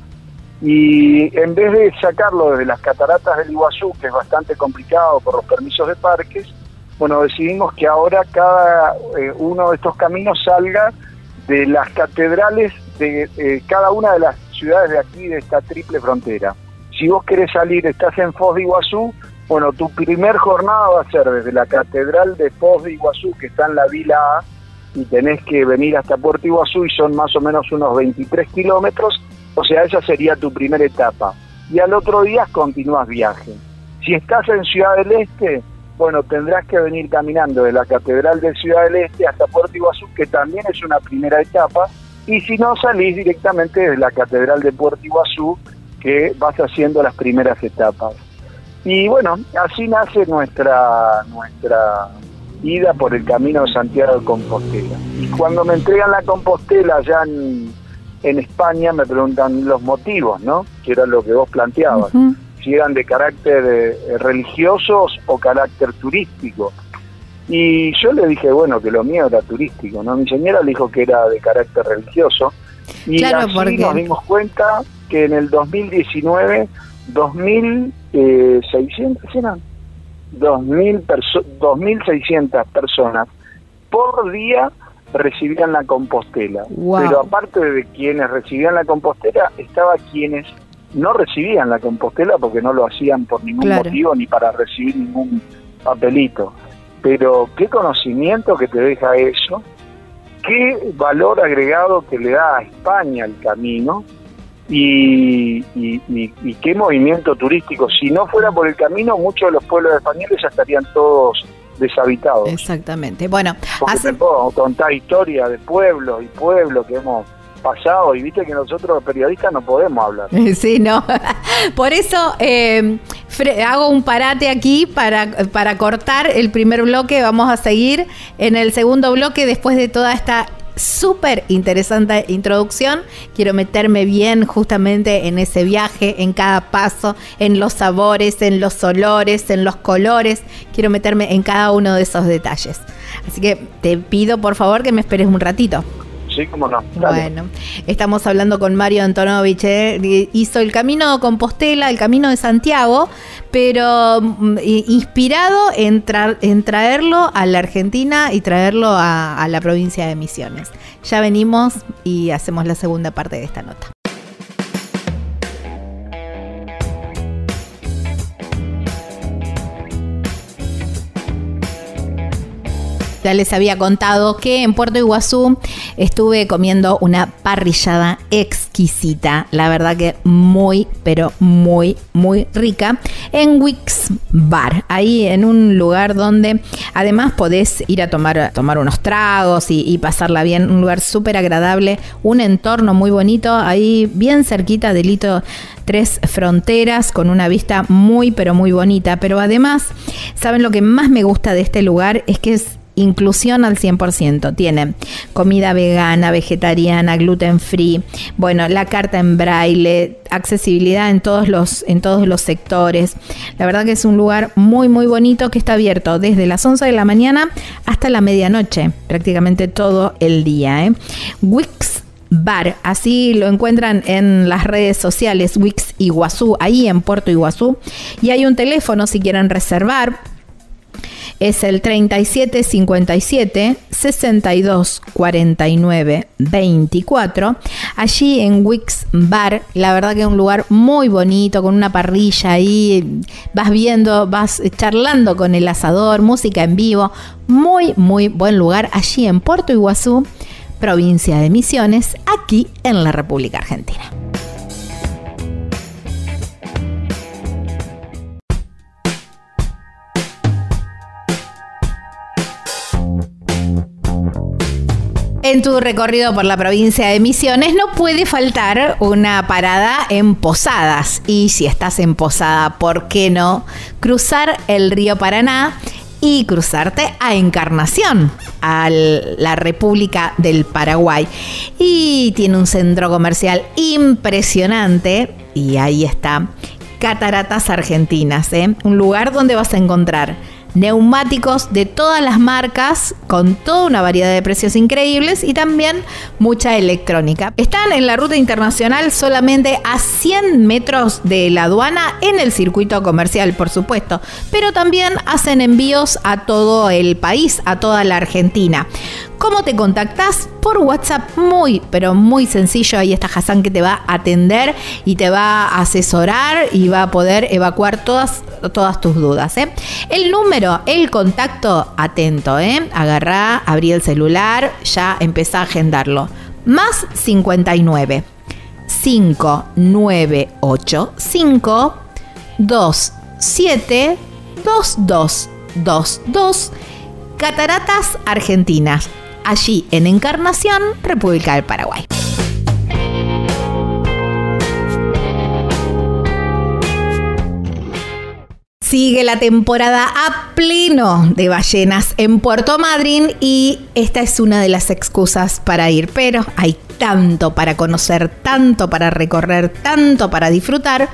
y en vez de sacarlo desde las cataratas del Iguazú, que es bastante complicado por los permisos de parques, bueno, decidimos que ahora cada uno de estos caminos salga de las catedrales de cada una de las ciudades de aquí, de esta triple frontera. Si vos querés salir, estás en Foz de Iguazú, bueno, tu primer jornada va a ser desde la Catedral de Foz de Iguazú, que está en la Vila A, y tenés que venir hasta Puerto Iguazú y son más o menos unos 23 kilómetros, o sea, esa sería tu primera etapa. Y al otro día continúas viaje. Si estás en Ciudad del Este, bueno, tendrás que venir caminando de la Catedral de Ciudad del Este hasta Puerto Iguazú, que también es una primera etapa, y si no, salís directamente desde la Catedral de Puerto Iguazú, que vas haciendo las primeras etapas. Y bueno, así nace nuestra, nuestra ida por el camino de Santiago de Compostela. Y cuando me entregan la Compostela allá en, España me preguntan los motivos, ¿no? Que era lo que vos planteabas. Si eran de carácter eh, religiosos o carácter turístico. Y yo le dije, bueno, que lo mío era turístico, ¿no? Mi señora le dijo que era de carácter religioso. Y así nos dimos cuenta que en el 2019 2.600 eh, eran 2.600 personas por día recibían la compostela. Pero aparte de quienes recibían la compostela, estaba quienes no recibían la compostela porque no lo hacían por ningún motivo ni para recibir ningún papelito. Pero qué conocimiento que te deja eso, qué valor agregado que le da a España el camino, y, qué movimiento turístico. Si no fuera por el camino, muchos de los pueblos españoles ya estarían todos deshabitados. Exactamente. Bueno, hace... puedo contar historia de pueblos y pueblos que hemos pasado y viste que nosotros los periodistas no podemos hablar. Sí, no. Por eso eh, hago un parate aquí para, para cortar el primer bloque. Vamos a seguir en el segundo bloque después de toda esta súper interesante introducción. Quiero meterme bien justamente en ese viaje, en cada paso, en los sabores, en los olores, en los colores. Quiero meterme en cada uno de esos detalles. Así que te pido por favor que me esperes un ratito. Sí, cómo no. Bueno, estamos hablando con Mario Antonovich. ¿eh? Hizo el camino de Compostela, el camino de Santiago, pero mm, inspirado en, en, traerlo a la Argentina y traerlo a la provincia de Misiones. Ya venimos y hacemos la segunda parte de esta nota. Ya les había contado que en Puerto Iguazú estuve comiendo una parrillada exquisita, la verdad que muy, pero muy, muy rica, en Wix Bar, ahí en un lugar donde además podés ir a tomar, tomar unos tragos y, y pasarla bien, un lugar súper agradable, un entorno muy bonito, ahí bien cerquita del hito Tres Fronteras, con una vista muy, pero muy bonita, pero además, ¿saben lo que más me gusta de este lugar? Es que es inclusión al 100%. Tiene comida vegana, vegetariana, gluten free, bueno, la carta en braille, accesibilidad en todos los, en todos los sectores. La verdad que es un lugar muy, muy bonito que está abierto desde las 11 de la mañana hasta la medianoche, prácticamente todo el día. ¿eh? Wix Bar. Así lo encuentran en las redes sociales Wix Iguazú, ahí en Puerto Iguazú. Y hay un teléfono si quieren reservar es el 3757 62 49 24. Allí en Wix Bar, la verdad que es un lugar muy bonito, con una parrilla ahí, vas viendo, vas charlando con el asador, música en vivo, muy, muy buen lugar allí en Puerto Iguazú, provincia de Misiones, aquí en la República Argentina. En tu recorrido por la provincia de Misiones no puede faltar una parada en Posadas. Y si estás en Posada, ¿por qué no cruzar el río Paraná y cruzarte a Encarnación, a la República del Paraguay? Y tiene un centro comercial impresionante y ahí está Cataratas Argentinas, ¿eh? un lugar donde vas a encontrar neumáticos de todas las marcas con toda una variedad de precios increíbles y también mucha electrónica. Están en la ruta internacional solamente a 100 metros de la aduana en el circuito comercial, por supuesto, pero también hacen envíos a todo el país, a toda la Argentina. ¿Cómo te contactas? Por WhatsApp, muy, pero muy sencillo. Ahí está Hassan que te va a atender y te va a asesorar y va a poder evacuar todas, todas tus dudas. ¿eh? El número, el contacto, atento, ¿eh? agarrá, abrí el celular, ya empezá a agendarlo. Más 59 5985 27 2222 Cataratas Argentinas allí en Encarnación, República del Paraguay. Sigue la temporada a pleno de ballenas en Puerto Madryn y esta es una de las excusas para ir, pero hay tanto para conocer, tanto para recorrer, tanto para disfrutar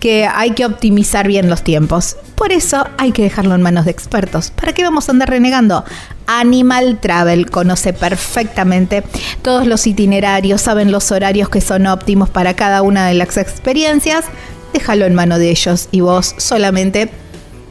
que hay que optimizar bien los tiempos. Por eso hay que dejarlo en manos de expertos. ¿Para qué vamos a andar renegando? Animal Travel conoce perfectamente todos los itinerarios, saben los horarios que son óptimos para cada una de las experiencias. Déjalo en mano de ellos y vos solamente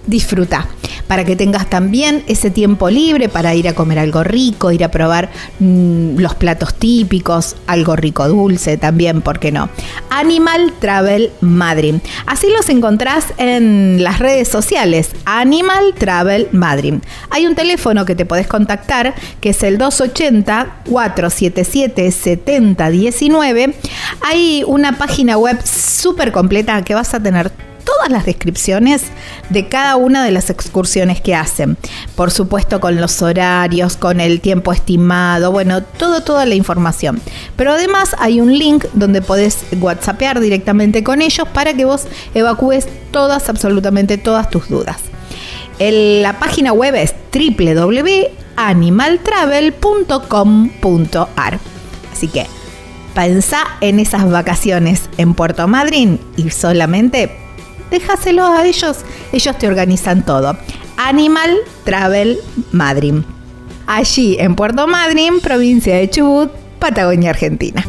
disfruta, para que tengas también ese tiempo libre para ir a comer algo rico, ir a probar mm, los platos típicos, algo rico dulce también, ¿por qué no? Animal Travel Madrid. Así los encontrás en las redes sociales, Animal Travel Madrid. Hay un teléfono que te podés contactar, que es el 280-477-7019. Hay una página web súper completa que vas a tener todas las descripciones de cada una de las excursiones que hacen. Por supuesto con los horarios, con el tiempo estimado, bueno, todo, toda la información. Pero además hay un link donde podés whatsappear directamente con ellos para que vos evacúes todas, absolutamente todas tus dudas. la página web es www.animaltravel.com.ar. Así que pensá en esas vacaciones en Puerto Madryn y solamente déjaselo a ellos, ellos te organizan todo. Animal Travel Madrid. Allí en Puerto Madryn, provincia de Chubut, Patagonia, Argentina.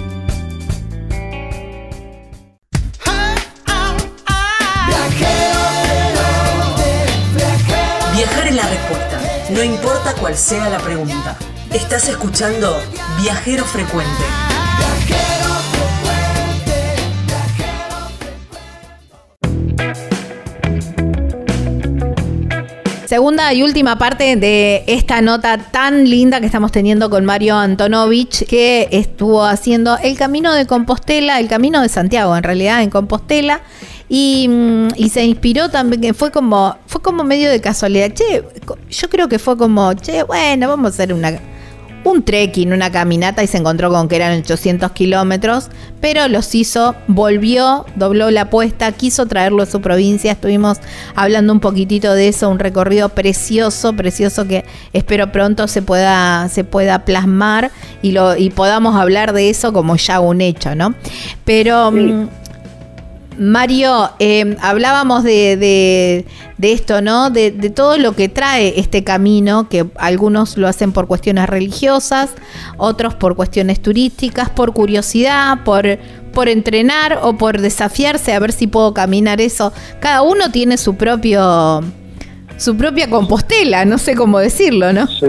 Viajar es la respuesta, no importa cuál sea la pregunta. Estás escuchando Viajero Frecuente. Segunda y última parte de esta nota tan linda que estamos teniendo con Mario Antonovich, que estuvo haciendo el camino de Compostela, el camino de Santiago en realidad, en Compostela. Y, y, se inspiró también, que fue como, fue como medio de casualidad. Che, yo creo que fue como, che, bueno, vamos a hacer una, un trekking, una caminata y se encontró con que eran 800 kilómetros, pero los hizo, volvió, dobló la apuesta, quiso traerlo a su provincia. Estuvimos hablando un poquitito de eso, un recorrido precioso, precioso que espero pronto se pueda, se pueda plasmar y, lo, y podamos hablar de eso como ya un hecho, ¿no? Pero. Mm, Mario, eh, hablábamos de, esto, ¿no? De, todo lo que trae este camino, que algunos lo hacen por cuestiones religiosas, otros por cuestiones turísticas, por curiosidad, por, por entrenar o por desafiarse a ver si puedo caminar eso. Cada uno tiene su propio su propia compostela, no sé cómo decirlo, ¿no? Sí,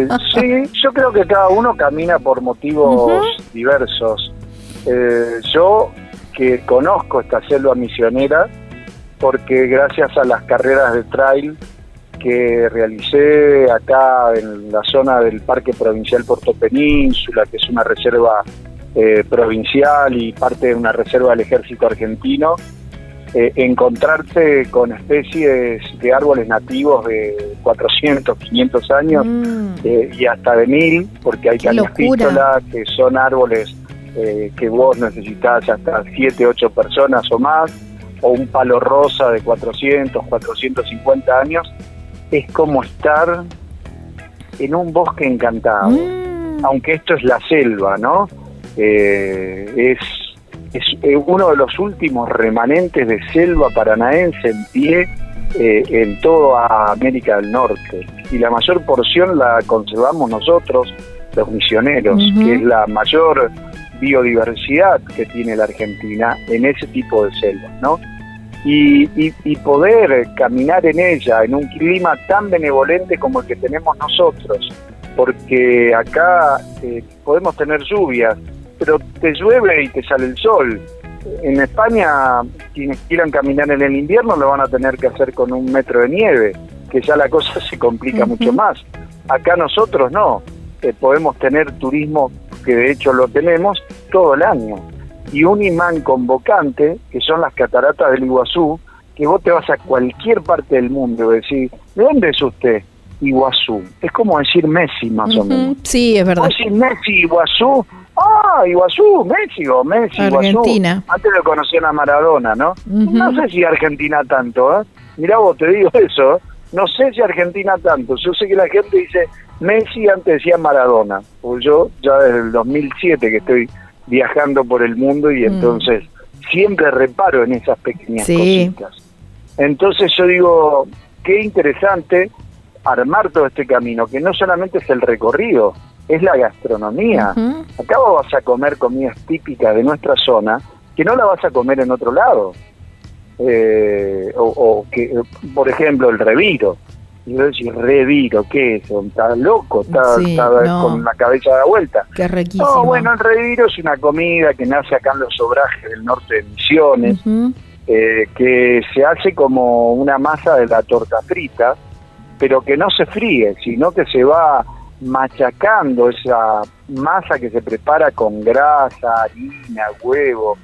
yo creo que cada uno camina por motivos diversos. Eh, yo que conozco esta selva misionera porque gracias a las carreras de trail que realicé acá en la zona del Parque Provincial Puerto Península, que es una reserva eh, provincial y parte de una reserva del ejército argentino, eh, encontrarse con especies de árboles nativos de 400, 500 años mm. eh, y hasta de mil, porque hay cañapístola, que son árboles eh, que vos necesitas hasta 7, 8 personas o más, o un palo rosa de 400, 450 años, es como estar en un bosque encantado. Mm. Aunque esto es la selva, ¿no? Eh, es, es eh, uno de los últimos remanentes de selva paranaense en pie en toda América del Norte. Y la mayor porción la conservamos nosotros, los misioneros, que es la mayor biodiversidad que tiene la Argentina en ese tipo de selvas, ¿no? Y, poder caminar en ella en un clima tan benevolente como el que tenemos nosotros, porque acá eh, podemos tener lluvias, pero te llueve y te sale el sol. En España, quienes quieran caminar en el invierno lo van a tener que hacer con un metro de nieve, que ya la cosa se complica mucho más. Acá nosotros no, eh, podemos tener turismo que de hecho lo tenemos todo el año. Y un imán convocante, que son las cataratas del Iguazú, que vos te vas a cualquier parte del mundo y decís, ¿de dónde es usted? Iguazú. Es como decir Messi, más o menos. Sí, es verdad. decir Messi, Iguazú. Ah, Iguazú, Messi o Messi, Argentina. Antes lo conocían a Maradona, ¿no? No sé si Argentina tanto, ¿eh? Mirá vos, te digo eso. No sé si Argentina tanto. Yo sé que la gente dice, Messi antes decía Maradona, pues yo ya desde el 2007 que estoy viajando por el mundo y mm. entonces siempre reparo en esas pequeñas cositas. Entonces yo digo, qué interesante armar todo este camino, que no solamente es el recorrido, es la gastronomía. Acá vas a comer comidas típicas de nuestra zona que no la vas a comer en otro lado. Eh, o, o, que, por ejemplo, el reviro. Y yo decía, reviro, ¿qué es? ¿Está loco? ¿Está, con la cabeza de vuelta? Qué riquísimo. No, bueno, el reviro es una comida que nace acá en los obrajes del norte de Misiones, eh, que se hace como una masa de la torta frita, pero que no se fríe, sino que se va machacando esa masa que se prepara con grasa, harina, huevo,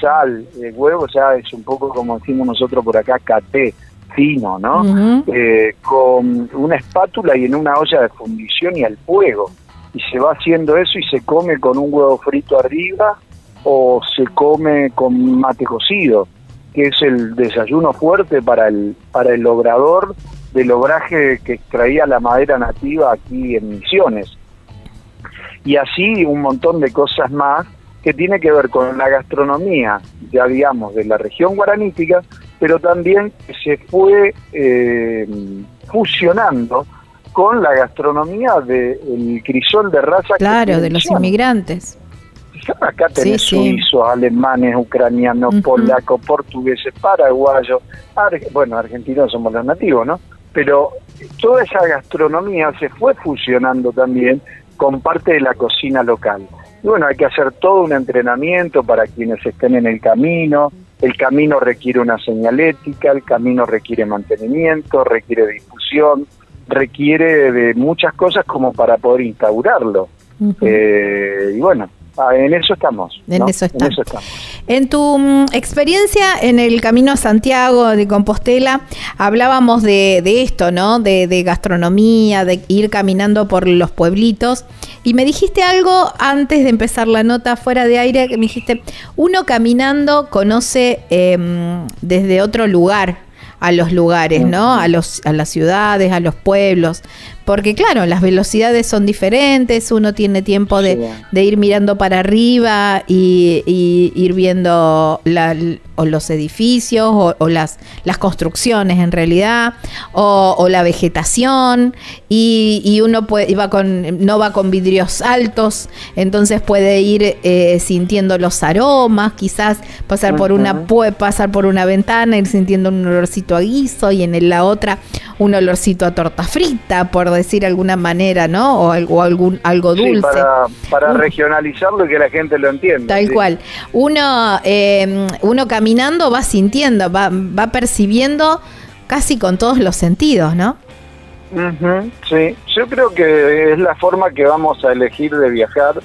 sal. El huevo ya es un poco como decimos nosotros por acá, caté fino, ¿no? Eh, con una espátula y en una olla de fundición y al fuego. Y se va haciendo eso y se come con un huevo frito arriba o se come con mate cocido, que es el desayuno fuerte para el, para el logrador del obraje que extraía la madera nativa aquí en Misiones. Y así un montón de cosas más que tiene que ver con la gastronomía, ya digamos, de la región guaranítica, pero también se fue eh, fusionando con la gastronomía del crisol de raza. Claro, de los inmigrantes. Acá tenés suizos, alemanes, ucranianos, polacos, portugueses, paraguayos, bueno, argentinos somos los nativos, ¿no? Pero toda esa gastronomía se fue fusionando también con parte de la cocina local. Y bueno, hay que hacer todo un entrenamiento para quienes estén en el camino, el camino requiere una señalética, el camino requiere mantenimiento, requiere difusión, requiere de muchas cosas como para poder instaurarlo. Eh, y bueno, en eso estamos. En ¿no? eso En estamos. eso estamos. En tu mm, experiencia en el Camino a Santiago de Compostela, hablábamos de, de esto, ¿no? De, de gastronomía, de ir caminando por los pueblitos. Y me dijiste algo antes de empezar la nota fuera de aire, que me dijiste, uno caminando conoce em, desde otro lugar a los lugares, ¿no? A, los, a las ciudades, a los pueblos. Porque claro, las velocidades son diferentes, uno tiene tiempo de, Sí. de ir mirando para arriba y, y ir viendo la- o los edificios o, o las, las construcciones en realidad o, o la vegetación y, y uno puede, y va con, no va con vidrios altos, entonces puede ir eh, sintiendo los aromas, quizás pasar por una puede pasar por una ventana, ir sintiendo un olorcito a guiso y en la otra un olorcito a torta frita, por decir de alguna manera, ¿no? O, algo- algún algo Sí, dulce. para, para regionalizarlo y que la gente lo entienda. Tal sí. cual. Uno, eh, uno caminando va sintiendo, va, va percibiendo casi con todos los sentidos, ¿no? Sí, yo creo que es la forma que vamos a elegir de viajar.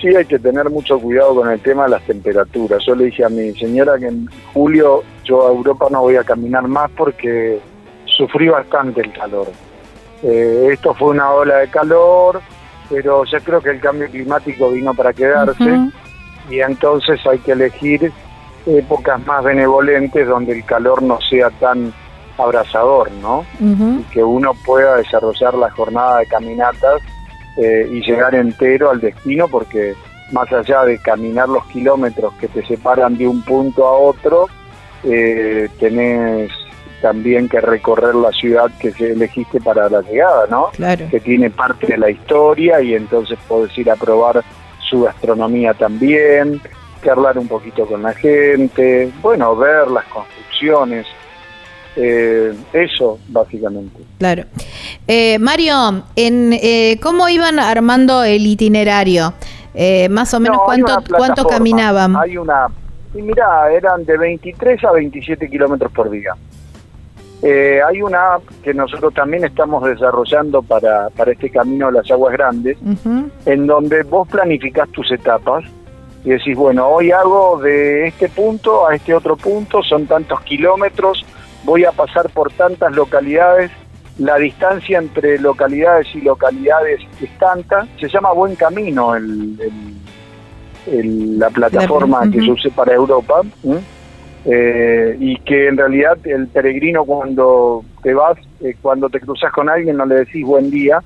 Sí hay que tener mucho cuidado con el tema de las temperaturas. Yo le dije a mi señora que en julio yo a Europa no voy a caminar más porque sufrí bastante el calor. Eh, esto fue una ola de calor, pero ya creo que el cambio climático vino para quedarse y entonces hay que elegir épocas más benevolentes donde el calor no sea tan abrasador, ¿no? Y que uno pueda desarrollar la jornada de caminatas eh, y llegar entero al destino, porque más allá de caminar los kilómetros que te separan de un punto a otro, eh, tenés también que recorrer la ciudad que se elegiste para la llegada, ¿no? Claro. Que tiene parte de la historia y entonces podés ir a probar su gastronomía también, charlar un poquito con la gente, bueno, ver las construcciones, eh, eso básicamente. Claro. Eh, Mario, en, eh, ¿cómo iban armando el itinerario? Eh, más o menos, No, ¿cuánto, cuánto caminaban? Hay una. Y mirá, eran de 23 a 27 kilómetros por día. Eh, hay una app que nosotros también estamos desarrollando para, para este camino de las aguas grandes, en donde vos planificás tus etapas y decís, bueno, hoy hago de este punto a este otro punto, son tantos kilómetros, voy a pasar por tantas localidades, la distancia entre localidades y localidades es tanta, se llama Buen Camino el, el- el- la plataforma La- que yo usé para Europa. Eh, y que en realidad el peregrino cuando te vas, eh, cuando te cruzas con alguien no le decís buen día,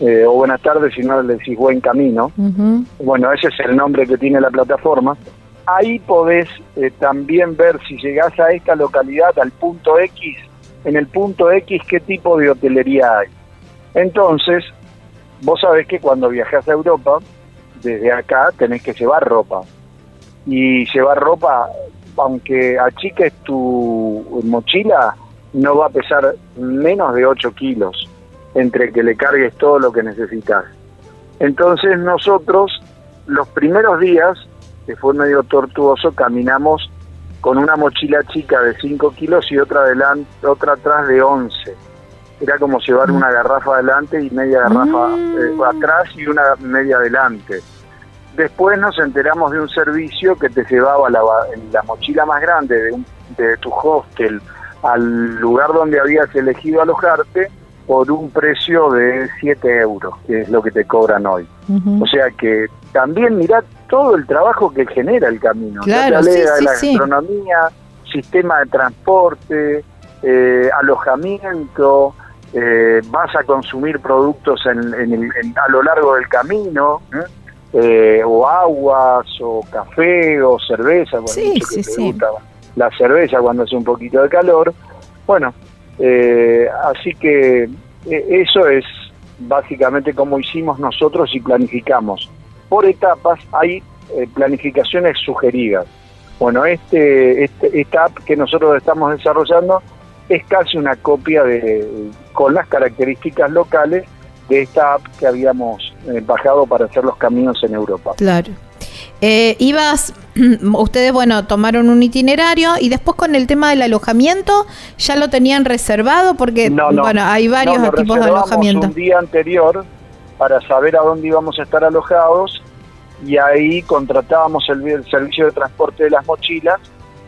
eh, o buenas tardes, sino le decís buen camino. Bueno, ese es el nombre que tiene la plataforma. Ahí podés eh, también ver si llegás a esta localidad, al punto X, en el punto X qué tipo de hotelería hay. Entonces, vos sabés que cuando viajás a Europa, desde acá tenés que llevar ropa. Y llevar ropa, aunque achiques tu mochila, no va a pesar menos de 8 kilos, entre que le cargues todo lo que necesitas. Entonces nosotros, los primeros días, que fue medio tortuoso, caminamos con una mochila chica de 5 kilos y otra adelante, otra atrás de 11. Era como llevar una garrafa adelante y media garrafa eh, atrás y una media adelante. Después nos enteramos de un servicio que te llevaba la, la mochila más grande de, un- de tu hostel al lugar donde habías elegido alojarte por un precio de 7 euros, que es lo que te cobran hoy. O sea que también mirá todo el trabajo que genera el camino. Claro, hablé sí, de sí, la sí. gastronomía, sistema de transporte, eh, alojamiento, eh, vas a consumir productos en, en el- en- a lo largo del camino, ¿eh? Eh, o aguas, o café, o cerveza, bueno, Sí, mucho que sí, te sí. gusta la cerveza cuando hace un poquito de calor. Bueno, eh, así que eh, eso es básicamente como hicimos nosotros y planificamos. Por etapas hay eh, planificaciones sugeridas. Bueno, este, este, esta app que nosotros estamos desarrollando es casi una copia de con las características locales de esta app que habíamos eh, bajado para hacer los caminos en Europa. Claro. Eh, ibas, ustedes, bueno, tomaron un itinerario y después con el tema del alojamiento, ¿ya lo tenían reservado? Porque, No, no. bueno, hay varios No, tipos de alojamiento. un día anterior para saber a dónde íbamos a estar alojados y ahí contratábamos el, el servicio de transporte de las mochilas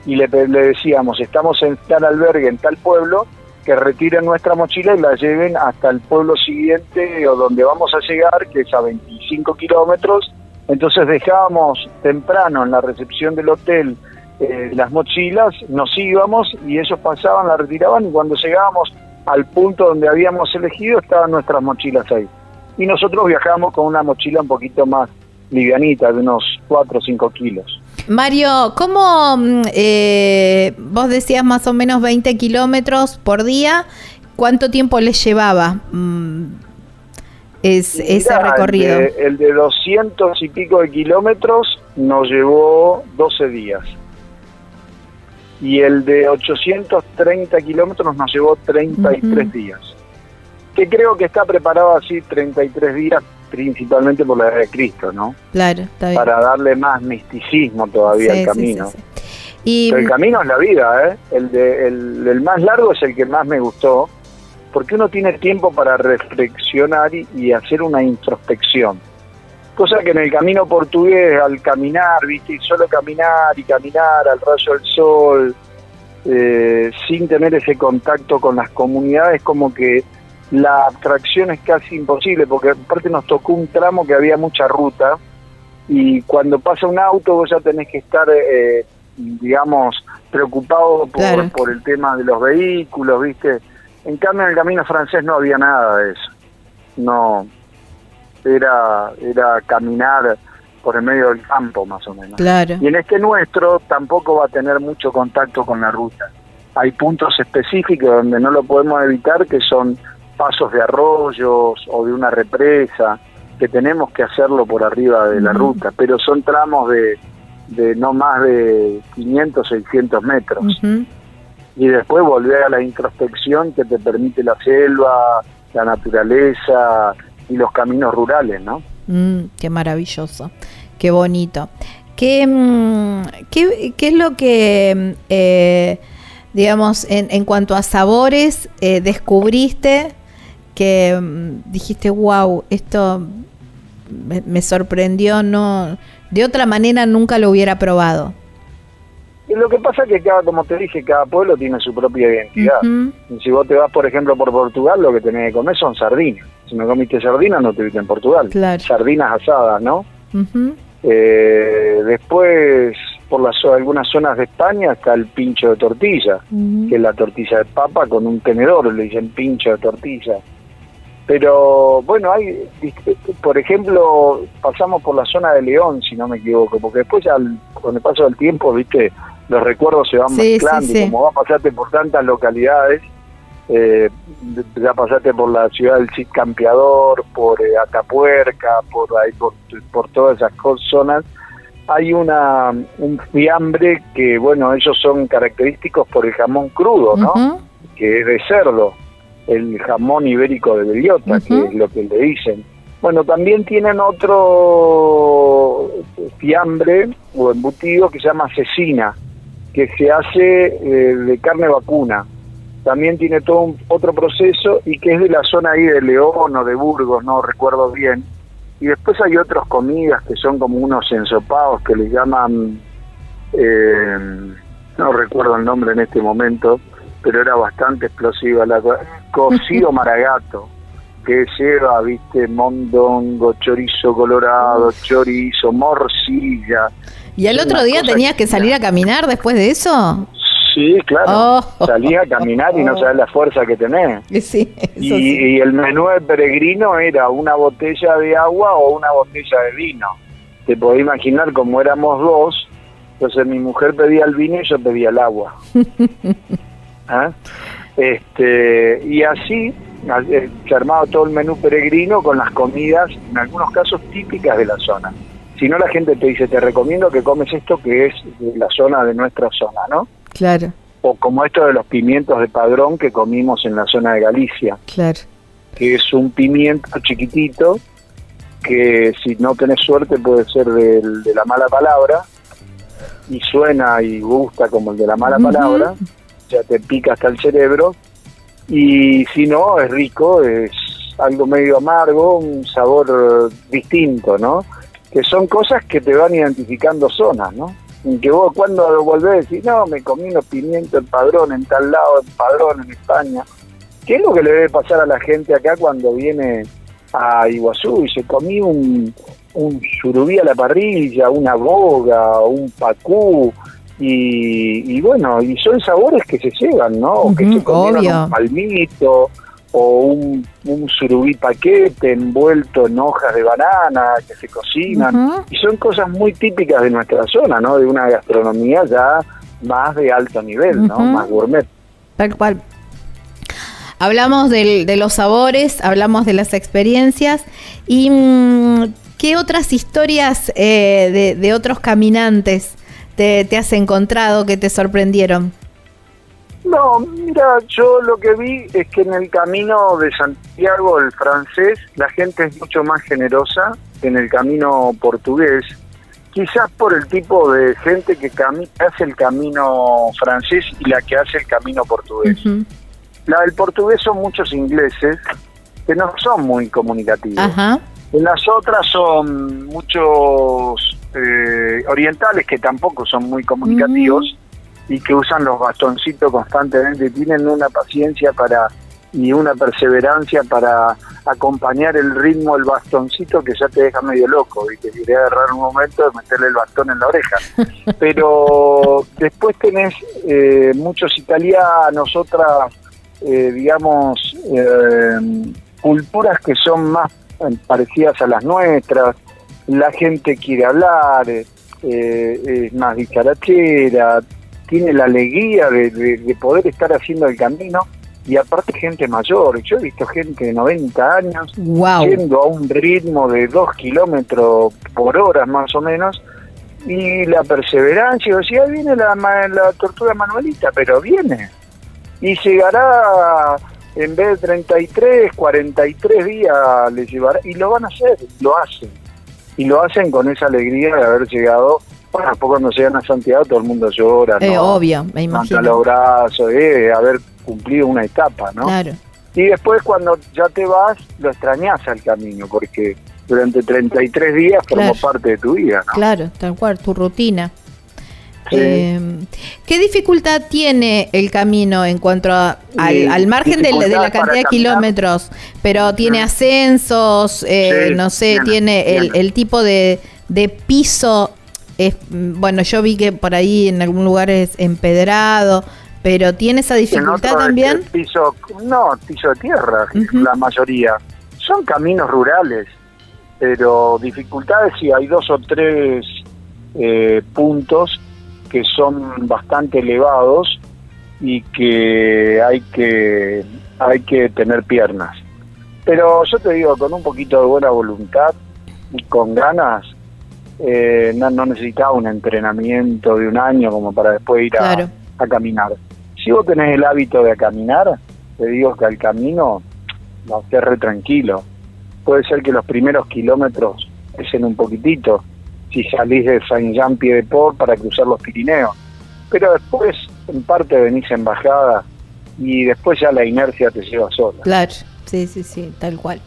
y le decíamos, estamos en tal albergue, en tal pueblo, que retiren nuestra mochila y la lleven hasta el pueblo siguiente o donde vamos a llegar, que es a 25 kilómetros. Entonces dejábamos temprano en la recepción del hotel eh, las mochilas, nos íbamos y ellos pasaban, la retiraban y cuando llegábamos al punto donde habíamos elegido estaban nuestras mochilas ahí. Y nosotros viajábamos con una mochila un poquito más livianita, de unos 4 o 5 kilos. Mario, ¿cómo mm, eh, vos decías más o menos 20 kilómetros por día? ¿Cuánto tiempo les llevaba mm, es, ese recorrido? El de, el de 200 y pico de kilómetros nos llevó 12 días. Y el de 830 kilómetros nos llevó 33 Ujú. días. Que creo que está preparado así 33 días principalmente por la edad de Cristo, ¿no? Claro, está bien. Para darle más misticismo todavía Sí, al camino. sí, sí. Y, Pero el camino es la vida, ¿eh? El, de, el, el más largo es el que más me gustó, porque uno tiene tiempo para reflexionar y, y hacer una introspección. Cosa que en el camino portugués, al caminar, ¿viste? Y solo caminar y caminar al rayo del sol, eh, sin tener ese contacto con las comunidades, como que la abstracción es casi imposible, porque aparte nos tocó un tramo que había mucha ruta, y cuando pasa un auto vos ya tenés que estar, eh, digamos, preocupado por, Claro. por el tema de los vehículos, ¿viste? En cambio en el camino francés no había nada de eso. No, era, era caminar por el medio del campo más o menos. claro. Y en este nuestro tampoco va a tener mucho contacto con la ruta. Hay puntos específicos donde no lo podemos evitar, que son pasos de arroyos o de una represa, que tenemos que hacerlo por arriba de la ruta, pero son tramos de, de no más de 500, 600 metros. Y después volver a la introspección que te permite la selva, la naturaleza y los caminos rurales, ¿no? Mm, qué maravilloso, qué bonito. ¿Qué, mm, qué, qué es lo que, mm, eh, digamos, en, en cuanto a sabores, eh, descubriste que mm, dijiste, wow, esto me, me sorprendió, no, de otra manera nunca lo hubiera probado? Y lo que pasa es que cada, como te dije, cada pueblo tiene su propia identidad. Y Si vos te vas, por ejemplo, por Portugal, lo que tenés que comer son sardinas. Si no comiste sardinas, no te viste en Portugal. Claro. Sardinas asadas, ¿no? Eh, después, por las algunas zonas de España, está el pincho de tortilla, que es la tortilla de papa con un tenedor, le dicen pincho de tortilla. Pero bueno, hay, por ejemplo, pasamos por la zona de León, si no me equivoco, porque después al- con el paso del tiempo, viste, los recuerdos se van Sí, mezclando sí. y como va a pasarte por tantas localidades, eh, ya pasaste por la ciudad del Cid Campeador, por eh, Atapuerca, por ahí, por, por todas esas zonas, hay una un fiambre que, bueno, ellos son característicos por el jamón crudo, ¿no? que es de cerdo, el jamón ibérico de bellota, que es lo que le dicen. Bueno, también tienen otro fiambre o embutido que se llama cecina, que se hace eh, de carne vacuna. También tiene todo un- otro proceso y que es de la zona ahí de León o de Burgos, no recuerdo bien. Y después hay otras comidas que son como unos ensopados que le llaman, eh, no recuerdo el nombre en este momento, pero era bastante explosiva la co- cocido maragato que lleva, viste, mondongo, chorizo colorado, chorizo, morcilla. ¿Y al otro día tenías que salir a caminar después de eso? Sí, claro. Oh. Salís a caminar y no sabes la fuerza que tenés. Sí, Y, sí. y el menú de peregrino era una botella de agua o una botella de vino. Te podés imaginar como éramos dos, entonces mi mujer pedía el vino y yo pedía el agua. ¿Ah? Este, y así eh, se armaba todo el menú peregrino con las comidas, en algunos casos típicas de la zona. Si no, la gente te dice, te recomiendo que comes esto que es de la zona de nuestra zona, ¿no? Claro, O como esto de los pimientos de padrón que comimos en la zona de Galicia claro. que es un pimiento chiquitito que si no tenés suerte puede ser del- de la mala palabra y suena y gusta como el de la mala palabra, ya te pica hasta el cerebro y si no es rico, es algo medio amargo, un sabor distinto, ¿no? que son cosas que te van identificando zonas, ¿no? En que vos cuando volvés a decir, no, me comí unos pimientos en padrón, en tal lado, en padrón, en España. ¿Qué es lo que le debe pasar a la gente acá cuando viene a Iguazú y se comí un, un surubí a la parrilla, una boga, un pacú, y, y bueno, y son sabores que se llevan, ¿no? que Ujú, se comieron obvio. un palmito o un, un surubí paquete envuelto en hojas de banana que se cocinan. Y son cosas muy típicas de nuestra zona, ¿no? De una gastronomía ya más de alto nivel, ¿no? Más gourmet. Tal cual. Hablamos del- de los sabores, hablamos de las experiencias y mm, ¿qué otras historias eh, de, de otros caminantes te, te has encontrado que te sorprendieron? No, mira, yo lo que vi es que en el camino de Santiago, el francés, la gente es mucho más generosa que en el camino portugués. Quizás por el tipo de gente que hace el camino francés y la que hace el camino portugués. La del portugués son muchos ingleses que no son muy comunicativos. Ajá. En las otras son muchos eh, orientales que tampoco son muy comunicativos y que usan los bastoncitos constantemente. Tienen una paciencia para y una perseverancia para acompañar el ritmo del bastoncito que ya te deja medio loco y te quería agarrar un momento de meterle el bastón en la oreja. Pero después tenés eh, muchos italianos, otras, eh, digamos, eh, culturas que son más eh, parecidas a las nuestras. La gente quiere hablar, eh, eh, es más dicharachera, tiene la alegría de, de- de poder estar haciendo el camino y aparte gente mayor. Yo he visto gente de 90 años Wow. yendo a un ritmo de 2 kilómetros por hora más o menos y la perseverancia, o sea, ahí viene la, la tortuga manuelita, pero viene y llegará en vez de 33, 43 días le llevará y lo van a hacer, lo hacen y lo hacen con esa alegría de haber llegado. Bueno, después cuando llegan a Santiago todo el mundo llora, Eh, ¿no? obvio, me levanta los imagino. brazos, eh, haber cumplido una etapa, ¿no? Claro. Y después cuando ya te vas, lo extrañas al camino, porque durante 33 días formó Claro. parte de tu vida, ¿no? Claro, tal cual, tu rutina. Eh, ¿Qué dificultad tiene el camino en cuanto a- al, margen de, la- de la dificultad cantidad de kilómetros? Pero tiene ascensos, eh, Sí, no sé, tiene, el, tipo de, de piso. Es, bueno, yo vi que por ahí en algún lugar es empedrado, pero tiene esa dificultad también. piso, no, piso de tierra, la mayoría. Son caminos rurales, pero dificultades sí, hay dos o tres eh, puntos que son bastante elevados y que hay que hay que tener piernas. Pero yo te digo, con un poquito de buena voluntad y con ganas, eh, no, no necesitaba un entrenamiento de un año como para después ir a caminar. Si vos tenés el hábito de caminar, te digo que al camino va a ser re tranquilo. Puede ser que los primeros kilómetros pesen un poquitito, si salís de Saint-Jean-Pied-de-Port para cruzar los Pirineos. Pero después, en parte, venís en bajada y después ya la inercia te lleva sola. Claro, sí, sí, sí, tal cual.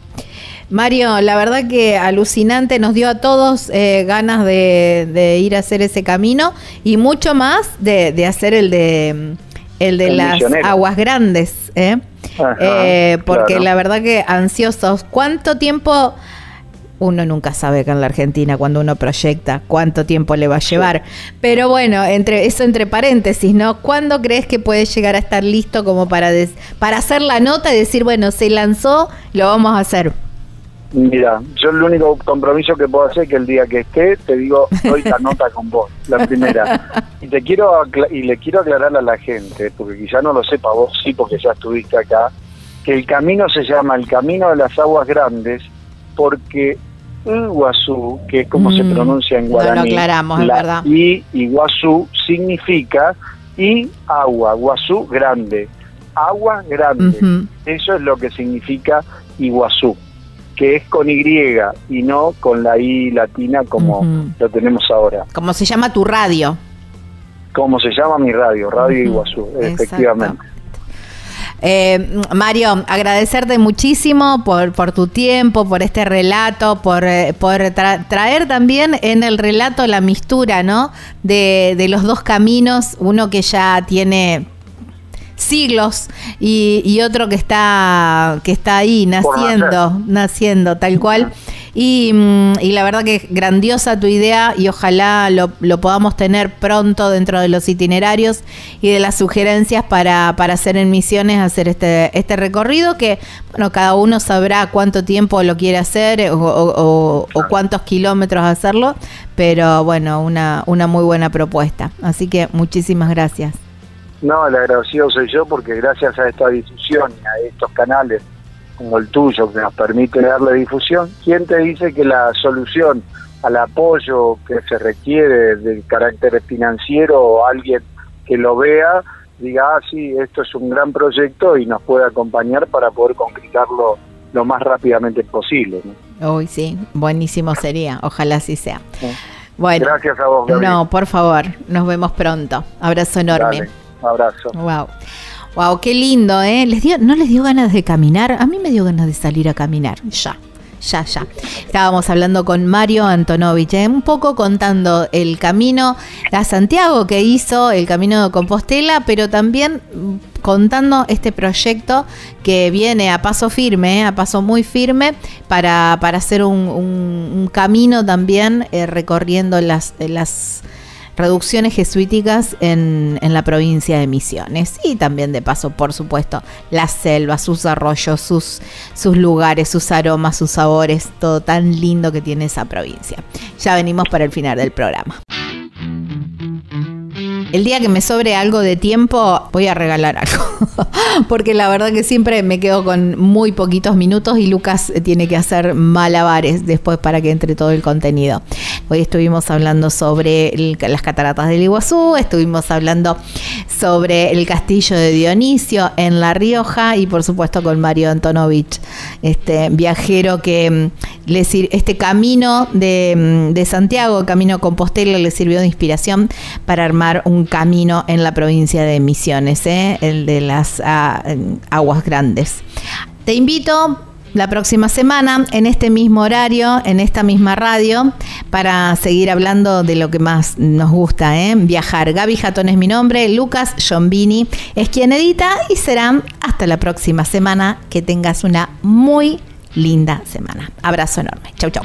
Mario, la verdad que alucinante, nos dio a todos eh, ganas de, de ir a hacer ese camino y mucho más de, de hacer el de el de El las misionero. aguas grandes, ¿eh? Ajá, Eh, porque claro. la verdad que ansiosos. ¿Cuánto tiempo? Uno nunca sabe acá en la Argentina cuando uno proyecta cuánto tiempo le va a llevar. Pero bueno, entre eso entre paréntesis, ¿no? ¿Cuándo crees que puede llegar a estar listo como para des- para hacer la nota y decir, bueno, se lanzó, lo vamos a hacer? Mira, yo el único compromiso que puedo hacer es que el día que esté te digo, doy la nota con vos, la primera. Y te quiero y le quiero aclarar a la gente, porque quizá no lo sepa vos, sí, porque ya estuviste acá, que el camino se llama el Camino de las Aguas Grandes porque Iguazú, que es como se Mm, pronuncia en no lo guaraní, aclaramos, es la verdad. I Iguazú significa y agua, Guazú grande, agua grande. Eso es lo que significa Iguazú, que es con Y y no con la I latina como lo tenemos ahora. Como se llama tu radio. Como se llama mi radio, Radio. Iguazú, Exacto. Eh, Mario, agradecerte muchísimo por, por tu tiempo, por este relato, por, eh, traer también en el relato la mistura, ¿no? De, de los dos caminos, uno que ya tiene siglos y, otro que está que está ahí naciendo naciendo tal cual mm, y, la verdad que grandiosa tu idea y ojalá lo, podamos tener pronto dentro de los itinerarios y de las sugerencias para, para hacer en misiones hacer este este recorrido que bueno cada uno sabrá cuánto tiempo lo quiere hacer o, o cuántos kilómetros hacerlo pero bueno una una muy buena propuesta. Así que muchísimas gracias. No, el agradecido soy yo porque gracias a esta difusión y a estos canales como el tuyo que nos permite darle difusión, ¿quién te dice que la solución al apoyo que se requiere del carácter financiero o alguien que lo vea diga, ah, sí, esto es un gran proyecto y nos puede acompañar para poder concretarlo lo más rápidamente posible. Uy, sí, buenísimo sería, ojalá así sea. Bueno, gracias a vos. No, por favor, nos vemos pronto. Abrazo enorme. Un abrazo. Wow. Wow, qué lindo, ¿eh? ¿Les dio, ¿No les dio ganas de caminar? A mí me dio ganas de salir a caminar. Ya, ya, ya. Estábamos hablando con Mario Antonovich, ¿eh? un poco contando el camino a Santiago que hizo, el camino de Compostela, pero también contando este proyecto que viene a paso firme, ¿eh? a paso muy firme, para, hacer un, camino también eh, recorriendo las, las reducciones jesuíticas en, en, la provincia de Misiones. Y también de paso, por supuesto, la selva, sus arroyos, sus, sus lugares, sus aromas, sus sabores, todo tan lindo que tiene esa provincia. Ya venimos para el final del programa. El día que me sobre algo de tiempo, voy a regalar algo. Porque la verdad que siempre me quedo con muy poquitos minutos y Lucas tiene que hacer malabares después para que entre todo el contenido. Hoy estuvimos hablando sobre las cataratas del Iguazú, estuvimos hablando sobre el castillo de Dionisio en La Rioja y por supuesto con Mario Antonovich, este viajero que mm, le este camino de, mm, de Santiago, camino Compostela, le sirvió de inspiración para armar un camino en la provincia de Misiones, ¿eh? el de las ah, aguas grandes. Te invito la próxima semana en este mismo horario, en esta misma radio, para seguir hablando de lo que más nos gusta, ¿eh? viajar. Gaby Jatón es mi nombre, Lucas Giombini es quien edita y será hasta la próxima semana. Que tengas una muy linda semana. Abrazo enorme. Chau, chau.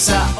esa